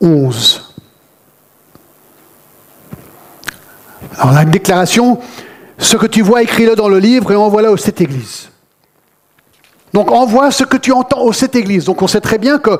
11. Alors la déclaration, ce que tu vois, écris-le dans le livre et envoie-le aux sept églises. Donc envoie ce que tu entends aux sept églises. Donc on sait très bien que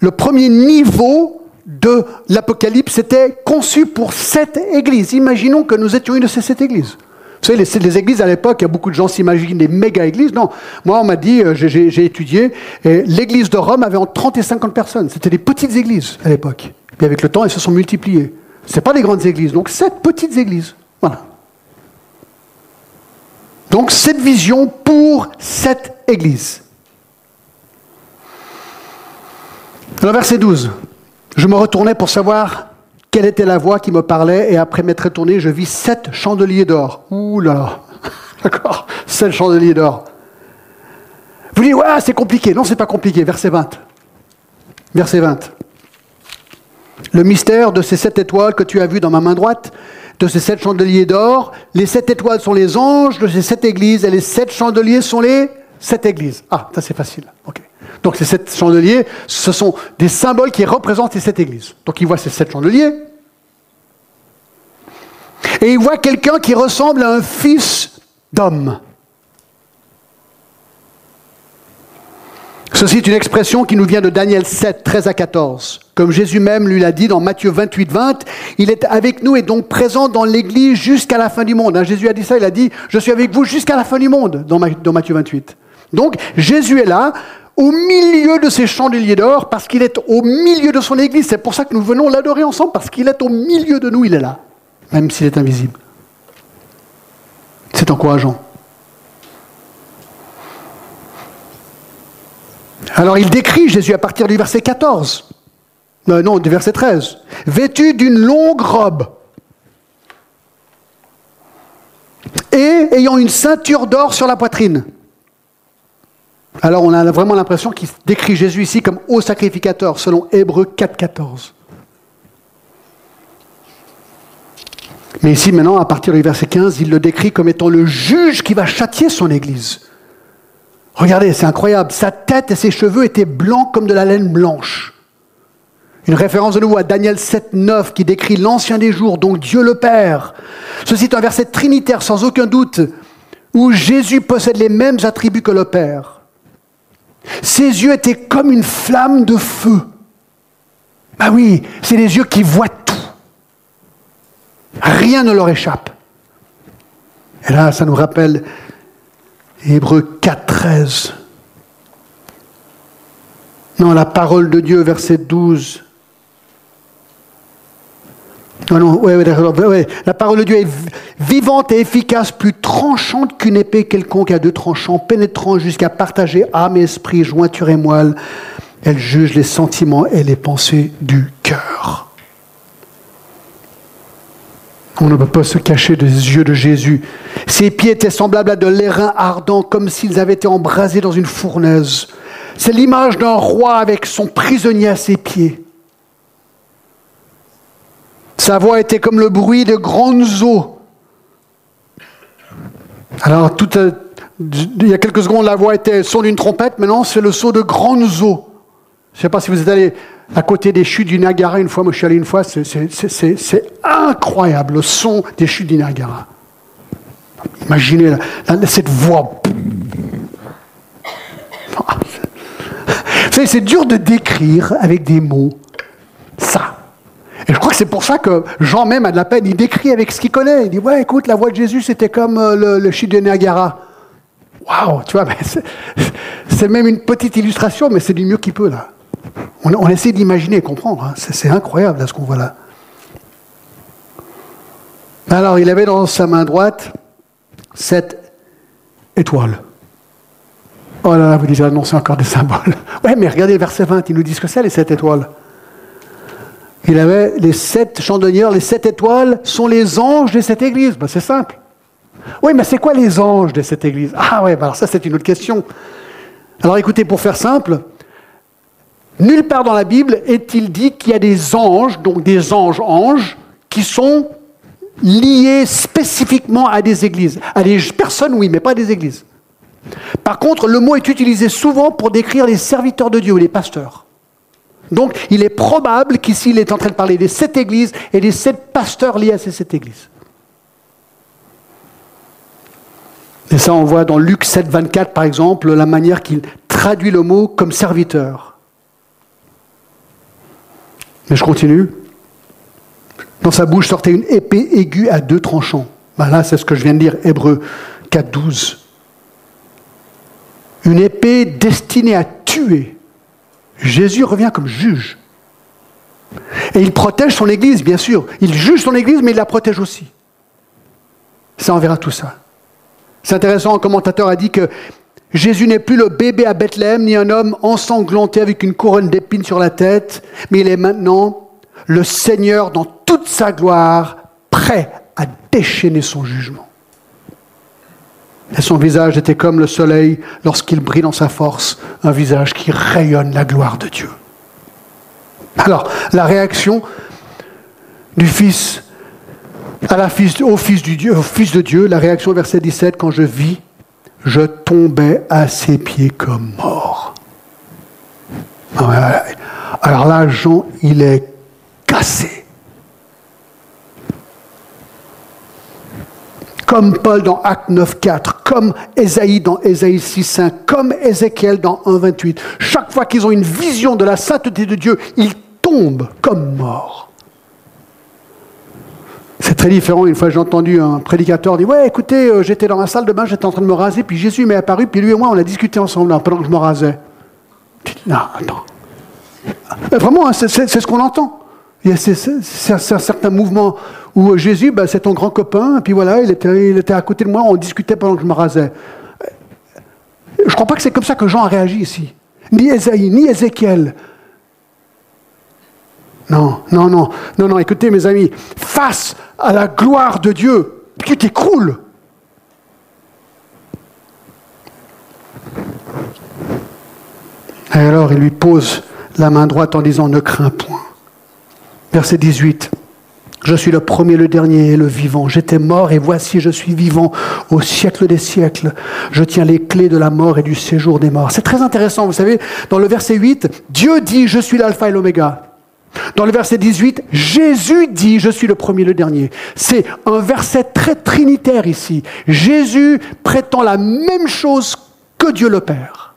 le premier niveau de l'Apocalypse était conçu pour sept églises. Imaginons que nous étions une de ces sept églises. Vous savez, les, églises à l'époque, il y a beaucoup de gens s'imaginent des méga-églises. Non, moi on m'a dit, euh, j'ai étudié, l'église de Rome avait entre 30 et 50 personnes. C'était des petites églises à l'époque. Puis avec le temps, elles se sont multipliées. Ce pas des grandes églises, donc sept petites églises. Voilà. Donc cette vision pour cette Église. Alors verset 12. Je me retournais pour savoir quelle était la voix qui me parlait, et après m'être retourné, je vis sept chandeliers d'or. Ouh là là, d'accord, sept chandeliers d'or. Vous dites, ouais, c'est compliqué. Non, c'est pas compliqué. Verset 20. Verset 20. Le mystère de ces sept étoiles que tu as vues dans ma main droite, de ces sept chandeliers d'or. Les sept étoiles sont les anges de ces sept églises et les sept chandeliers sont les sept églises. Ah, ça c'est facile. Donc ces sept chandeliers, ce sont des symboles qui représentent ces sept églises. Donc il voit ces sept chandeliers. Et il voit quelqu'un qui ressemble à un fils d'homme. Ceci est une expression qui nous vient de Daniel 7, 13 à 14. Comme Jésus même lui l'a dit dans Matthieu 28, 20, il est avec nous et donc présent dans l'Église jusqu'à la fin du monde. Hein, Jésus a dit ça, il a dit, je suis avec vous jusqu'à la fin du monde dans, dans Matthieu 28. Donc Jésus est là, au milieu de ces chandeliers d'or, parce qu'il est au milieu de son Église. C'est pour ça que nous venons l'adorer ensemble, parce qu'il est au milieu de nous, il est là, même s'il est invisible. C'est encourageant. Alors il décrit Jésus à partir du verset 14. Euh, non, du verset 13. Vêtu d'une longue robe et ayant une ceinture d'or sur la poitrine. Alors on a vraiment l'impression qu'il décrit Jésus ici comme haut sacrificateur, selon Hébreu 4.14. Mais ici, maintenant, à partir du verset 15, il le décrit comme étant le juge qui va châtier son Église. Regardez, c'est incroyable. Sa tête et ses cheveux étaient blancs comme de la laine blanche. Une référence de nouveau à Daniel 7, 9 qui décrit l'ancien des jours, donc Dieu le Père. Ceci est un verset trinitaire sans aucun doute où Jésus possède les mêmes attributs que le Père. Ses yeux étaient comme une flamme de feu. Ah oui, c'est les yeux qui voient tout. Rien ne leur échappe. Et là, ça nous rappelle Hébreu 4, 13. Non, la parole de Dieu, verset 12. Non, non, ouais, ouais, La parole de Dieu est vivante et efficace, plus tranchante qu'une épée quelconque à deux tranchants, pénétrant jusqu'à partager âme et esprit, jointure et moelle. Elle juge les sentiments et les pensées du cœur. On ne peut pas se cacher des yeux de Jésus. Ses pieds étaient semblables à de l'airain ardent, comme s'ils avaient été embrasés dans une fournaise. C'est l'image d'un roi avec son prisonnier à ses pieds. Sa voix était comme le bruit de grandes eaux. Alors, tout, il y a quelques secondes, la voix était le son d'une trompette. Maintenant, c'est le son de grandes eaux. Je ne sais pas si vous êtes allé à côté des chutes du Niagara une fois. Moi, je suis allé une fois. C'est incroyable, le son des chutes du Niagara. Imaginez cette voix. C'est dur de décrire avec des mots ça. Et je crois que c'est pour ça que Jean même a de la peine. Il décrit avec ce qu'il connaît. Il dit Ouais, écoute, la voix de Jésus, c'était comme euh, le, le chute de Niagara. Waouh, tu vois, c'est même une petite illustration, mais c'est du mieux qu'il peut, là. On, essaie d'imaginer et comprendre. Hein. C'est incroyable, ce qu'on voit là. Alors, il avait dans sa main droite sept étoiles. Oh là là, vous dites, non, c'est encore des symboles. Ouais, mais regardez le verset 20, il nous dit ce que c'est, les sept étoiles. Il avait les sept chandelières, les sept étoiles sont les anges de cette église. Ben, c'est simple. Oui, mais c'est quoi les anges de cette église? Ah oui, ben, alors ça c'est une autre question. Alors écoutez, pour faire simple, nulle part dans la Bible est-il dit qu'il y a des anges, donc des anges-anges, qui sont liés spécifiquement à des églises. À des personnes, oui, mais pas à des églises. Par contre, le mot est utilisé souvent pour décrire les serviteurs de Dieu, les pasteurs. Donc, il est probable qu'ici, il est en train de parler des sept églises et des sept pasteurs liés à ces sept églises. Et ça, on voit dans Luc 7, 24, par exemple, la manière qu'il traduit le mot comme serviteur. Mais je continue. Dans sa bouche sortait une épée aiguë à deux tranchants. Ben là, c'est ce que je viens de dire, Hébreu 4, 12. Une épée destinée à tuer Jésus revient comme juge. Et il protège son Église, bien sûr. Il juge son Église, mais il la protège aussi. Ça, on verra tout ça. C'est intéressant, un commentateur a dit que Jésus n'est plus le bébé à Bethléem, ni un homme ensanglanté avec une couronne d'épines sur la tête, mais il est maintenant le Seigneur dans toute sa gloire, prêt à déchaîner son jugement. Et son visage était comme le soleil lorsqu'il brille dans sa force, un visage qui rayonne la gloire de Dieu. Alors, la réaction du Fils au, fils au de Dieu, la réaction verset 17, quand je vis, je tombais à ses pieds comme mort. Ah Alors là, Jean, il est cassé. comme Paul dans Acte 9.4, comme Ésaïe dans Ésaïe 6.5, comme Ézéchiel dans 1.28. Chaque fois qu'ils ont une vision de la sainteté de Dieu, ils tombent comme morts. C'est très différent. Une fois, j'ai entendu un prédicateur dire Ouais, écoutez, euh, j'étais dans ma salle de bain, j'étais en train de me raser, puis Jésus m'est apparu, puis lui et moi, on a discuté ensemble pendant que je me rasais. Non, attends. Vraiment, hein, c'est ce qu'on entend. Il y a certains mouvements où Jésus, ben, c'est ton grand copain, et puis voilà, il était, il était à côté de moi, on discutait pendant que je me rasais. Je ne crois pas que c'est comme ça que Jean a réagi ici. Ni Esaïe, ni Ézéchiel. Non, non, non, non, non, écoutez mes amis, face à la gloire de Dieu, tu t'écroules. Et alors il lui pose la main droite en disant Ne crains point. Verset 18. Je suis le premier, le dernier et le vivant. J'étais mort et voici je suis vivant au siècle des siècles. Je tiens les clés de la mort et du séjour des morts. C'est très intéressant, vous savez, dans le verset 8, Dieu dit je suis l'alpha et l'oméga. Dans le verset 18, Jésus dit je suis le premier, le dernier. C'est un verset très trinitaire ici. Jésus prétend la même chose que Dieu le Père.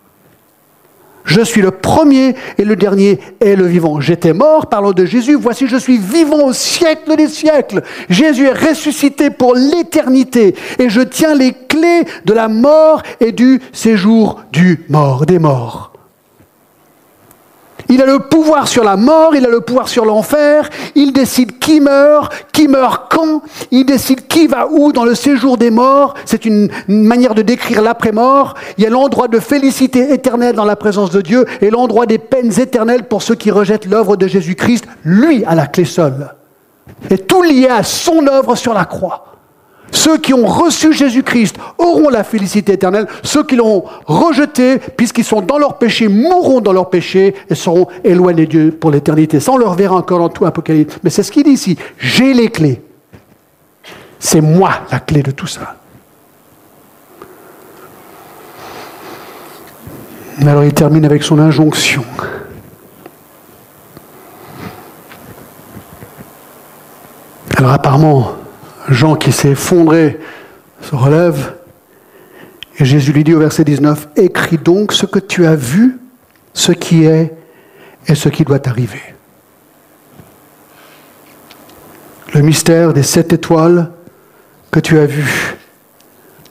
Je suis le premier et le dernier et le vivant. J'étais mort, parlons de Jésus, voici je suis vivant au siècle des siècles. Jésus est ressuscité pour l'éternité et je tiens les clés de la mort et du séjour du mort, des morts. Il a le pouvoir sur la mort, il a le pouvoir sur l'enfer, il décide qui meurt, qui meurt quand, il décide qui va où dans le séjour des morts. C'est une manière de décrire l'après-mort. Il y a l'endroit de félicité éternelle dans la présence de Dieu et l'endroit des peines éternelles pour ceux qui rejettent l'œuvre de Jésus-Christ. Lui a la clé seule. Et tout lié à son œuvre sur la croix. Ceux qui ont reçu Jésus-Christ auront la félicité éternelle. Ceux qui l'ont rejeté, puisqu'ils sont dans leur péché, mourront dans leur péché et seront éloignés de Dieu pour l'éternité. Ça, on le reverra encore dans tout Apocalypse. Mais c'est ce qu'il dit ici. J'ai les clés. C'est moi la clé de tout ça. Alors il termine avec son injonction. Alors apparemment, Jean qui s'est effondré se relève et Jésus lui dit au verset 19, écris donc ce que tu as vu, ce qui est et ce qui doit arriver. Le mystère des sept étoiles que tu as vu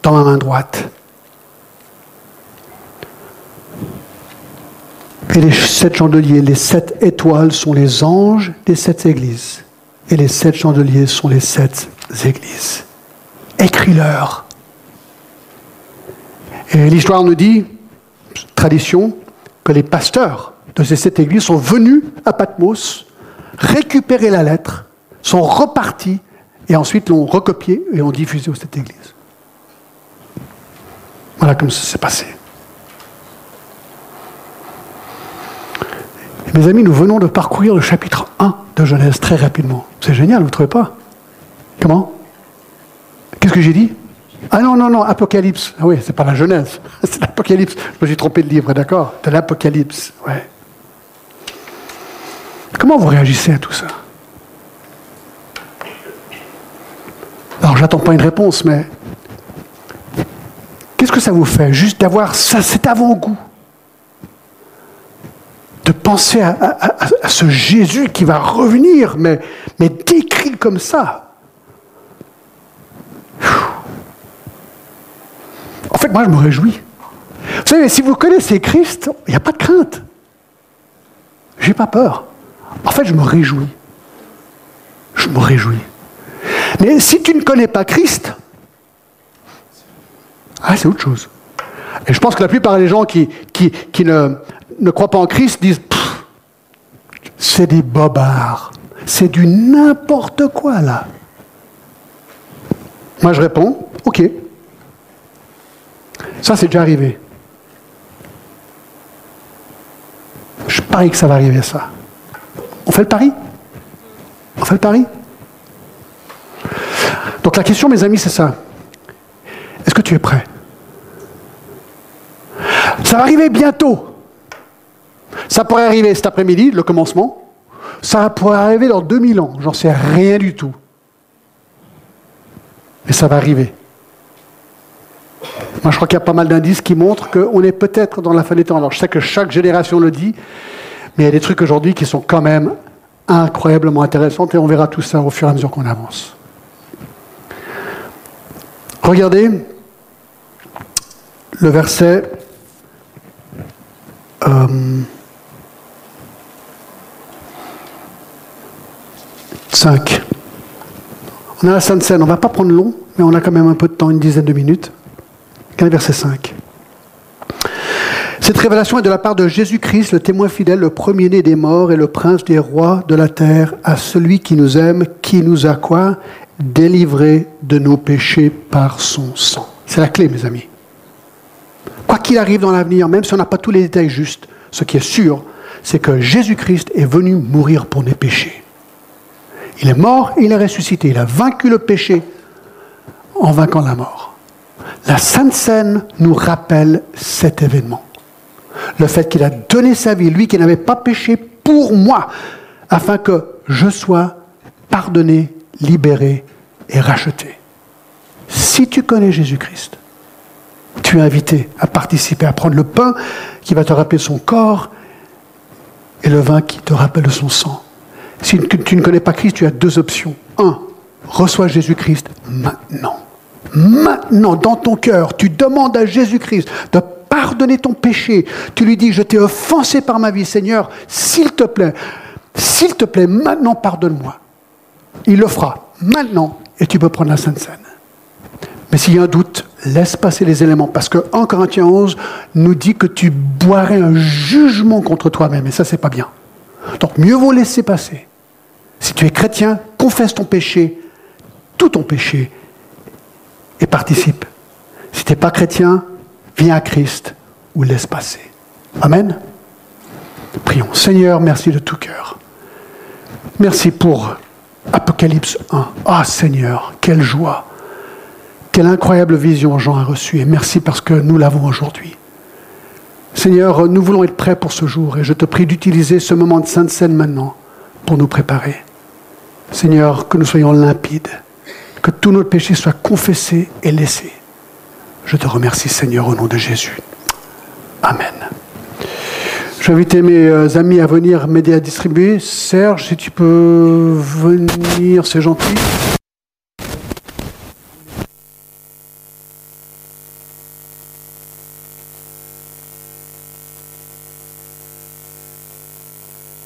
dans ma main droite. Et les sept chandeliers, les sept étoiles sont les anges des sept églises. Et les sept chandeliers sont les sept églises. Écris-leur. Et l'histoire nous dit, tradition, que les pasteurs de ces sept églises sont venus à Patmos, récupérer la lettre, sont repartis et ensuite l'ont recopiée et l'ont diffusée aux sept églises. Voilà comme ça s'est passé. mes amis, nous venons de parcourir le chapitre 1 de Genèse très rapidement. C'est génial, vous ne trouvez pas? Comment? Qu'est-ce que j'ai dit? Ah non, non, non, Apocalypse. Ah oui, c'est pas la Genèse, c'est l'Apocalypse. Je me suis trompé de livre, d'accord? De l'Apocalypse, ouais. Comment vous réagissez à tout ça? Alors, j'attends pas une réponse, mais qu'est-ce que ça vous fait juste d'avoir ça, cet avant-goût de penser à, ce Jésus qui va revenir, mais décrit comme ça? En fait, moi, je me réjouis. Vous savez, si vous connaissez Christ, il n'y a pas de crainte. J'ai pas peur. En fait, je me réjouis. Je me réjouis. Mais si tu ne connais pas Christ, ah, c'est autre chose. Et je pense que la plupart des gens qui, qui, ne, ne croient pas en Christ disent c'est des bobards. C'est du n'importe quoi là. Moi je réponds ok. Ça c'est déjà arrivé. Je parie que ça va arriver ça. On fait le pari? On fait le pari? Donc la question mes amis c'est ça. Est-ce que tu es prêt? Ça va arriver bientôt. Ça pourrait arriver cet après-midi, le commencement. Ça pourrait arriver dans 2000 ans. J'en sais rien du tout. Mais ça va arriver. Moi, je crois qu'il y a pas mal d'indices qui montrent qu'on est peut-être dans la fin des temps. Alors, je sais que chaque génération le dit, mais il y a des trucs aujourd'hui qui sont quand même incroyablement intéressants et on verra tout ça au fur et à mesure qu'on avance. Regardez le verset. Euh, Cinq. On a la Sainte Seine, on ne va pas prendre long, mais on a quand même un peu de temps, une dizaine de minutes. verset 5. Cette révélation est de la part de Jésus-Christ, le témoin fidèle, le premier-né des morts et le prince des rois de la terre, à celui qui nous aime, qui nous a quoi? Délivré de nos péchés par son sang. C'est la clé, mes amis. Quoi qu'il arrive dans l'avenir, même si on n'a pas tous les détails justes, ce qui est sûr, c'est que Jésus-Christ est venu mourir pour nos péchés. Il est mort il est ressuscité. Il a vaincu le péché en vainquant la mort. La Sainte Seine nous rappelle cet événement. Le fait qu'il a donné sa vie, lui qui n'avait pas péché pour moi, afin que je sois pardonné, libéré et racheté. Si tu connais Jésus-Christ, tu es invité à participer, à prendre le pain qui va te rappeler son corps et le vin qui te rappelle son sang. Si tu ne connais pas Christ, tu as deux options. Un, reçois Jésus-Christ maintenant. Maintenant, dans ton cœur, tu demandes à Jésus-Christ de pardonner ton péché. Tu lui dis, je t'ai offensé par ma vie, Seigneur, s'il te plaît, s'il te plaît, maintenant pardonne-moi. Il le fera maintenant et tu peux prendre la Sainte Seine. Mais s'il y a un doute, laisse passer les éléments. Parce que 1 Corinthiens 11 nous dit que tu boirais un jugement contre toi-même. Et ça, c'est pas bien. Donc mieux vaut laisser passer. Si tu es chrétien, confesse ton péché, tout ton péché, et participe. Si tu n'es pas chrétien, viens à Christ ou laisse passer. Amen. Prions. Seigneur, merci de tout cœur. Merci pour Apocalypse 1. Ah Seigneur, quelle joie. Quelle incroyable vision Jean a reçue. Et merci parce que nous l'avons aujourd'hui. Seigneur, nous voulons être prêts pour ce jour et je te prie d'utiliser ce moment de Sainte Seine maintenant pour nous préparer. Seigneur, que nous soyons limpides, que tous nos péchés soient confessés et laissés. Je te remercie Seigneur au nom de Jésus. Amen. Inviter mes euh, amis à venir m'aider à distribuer. Serge, si tu peux venir, c'est gentil.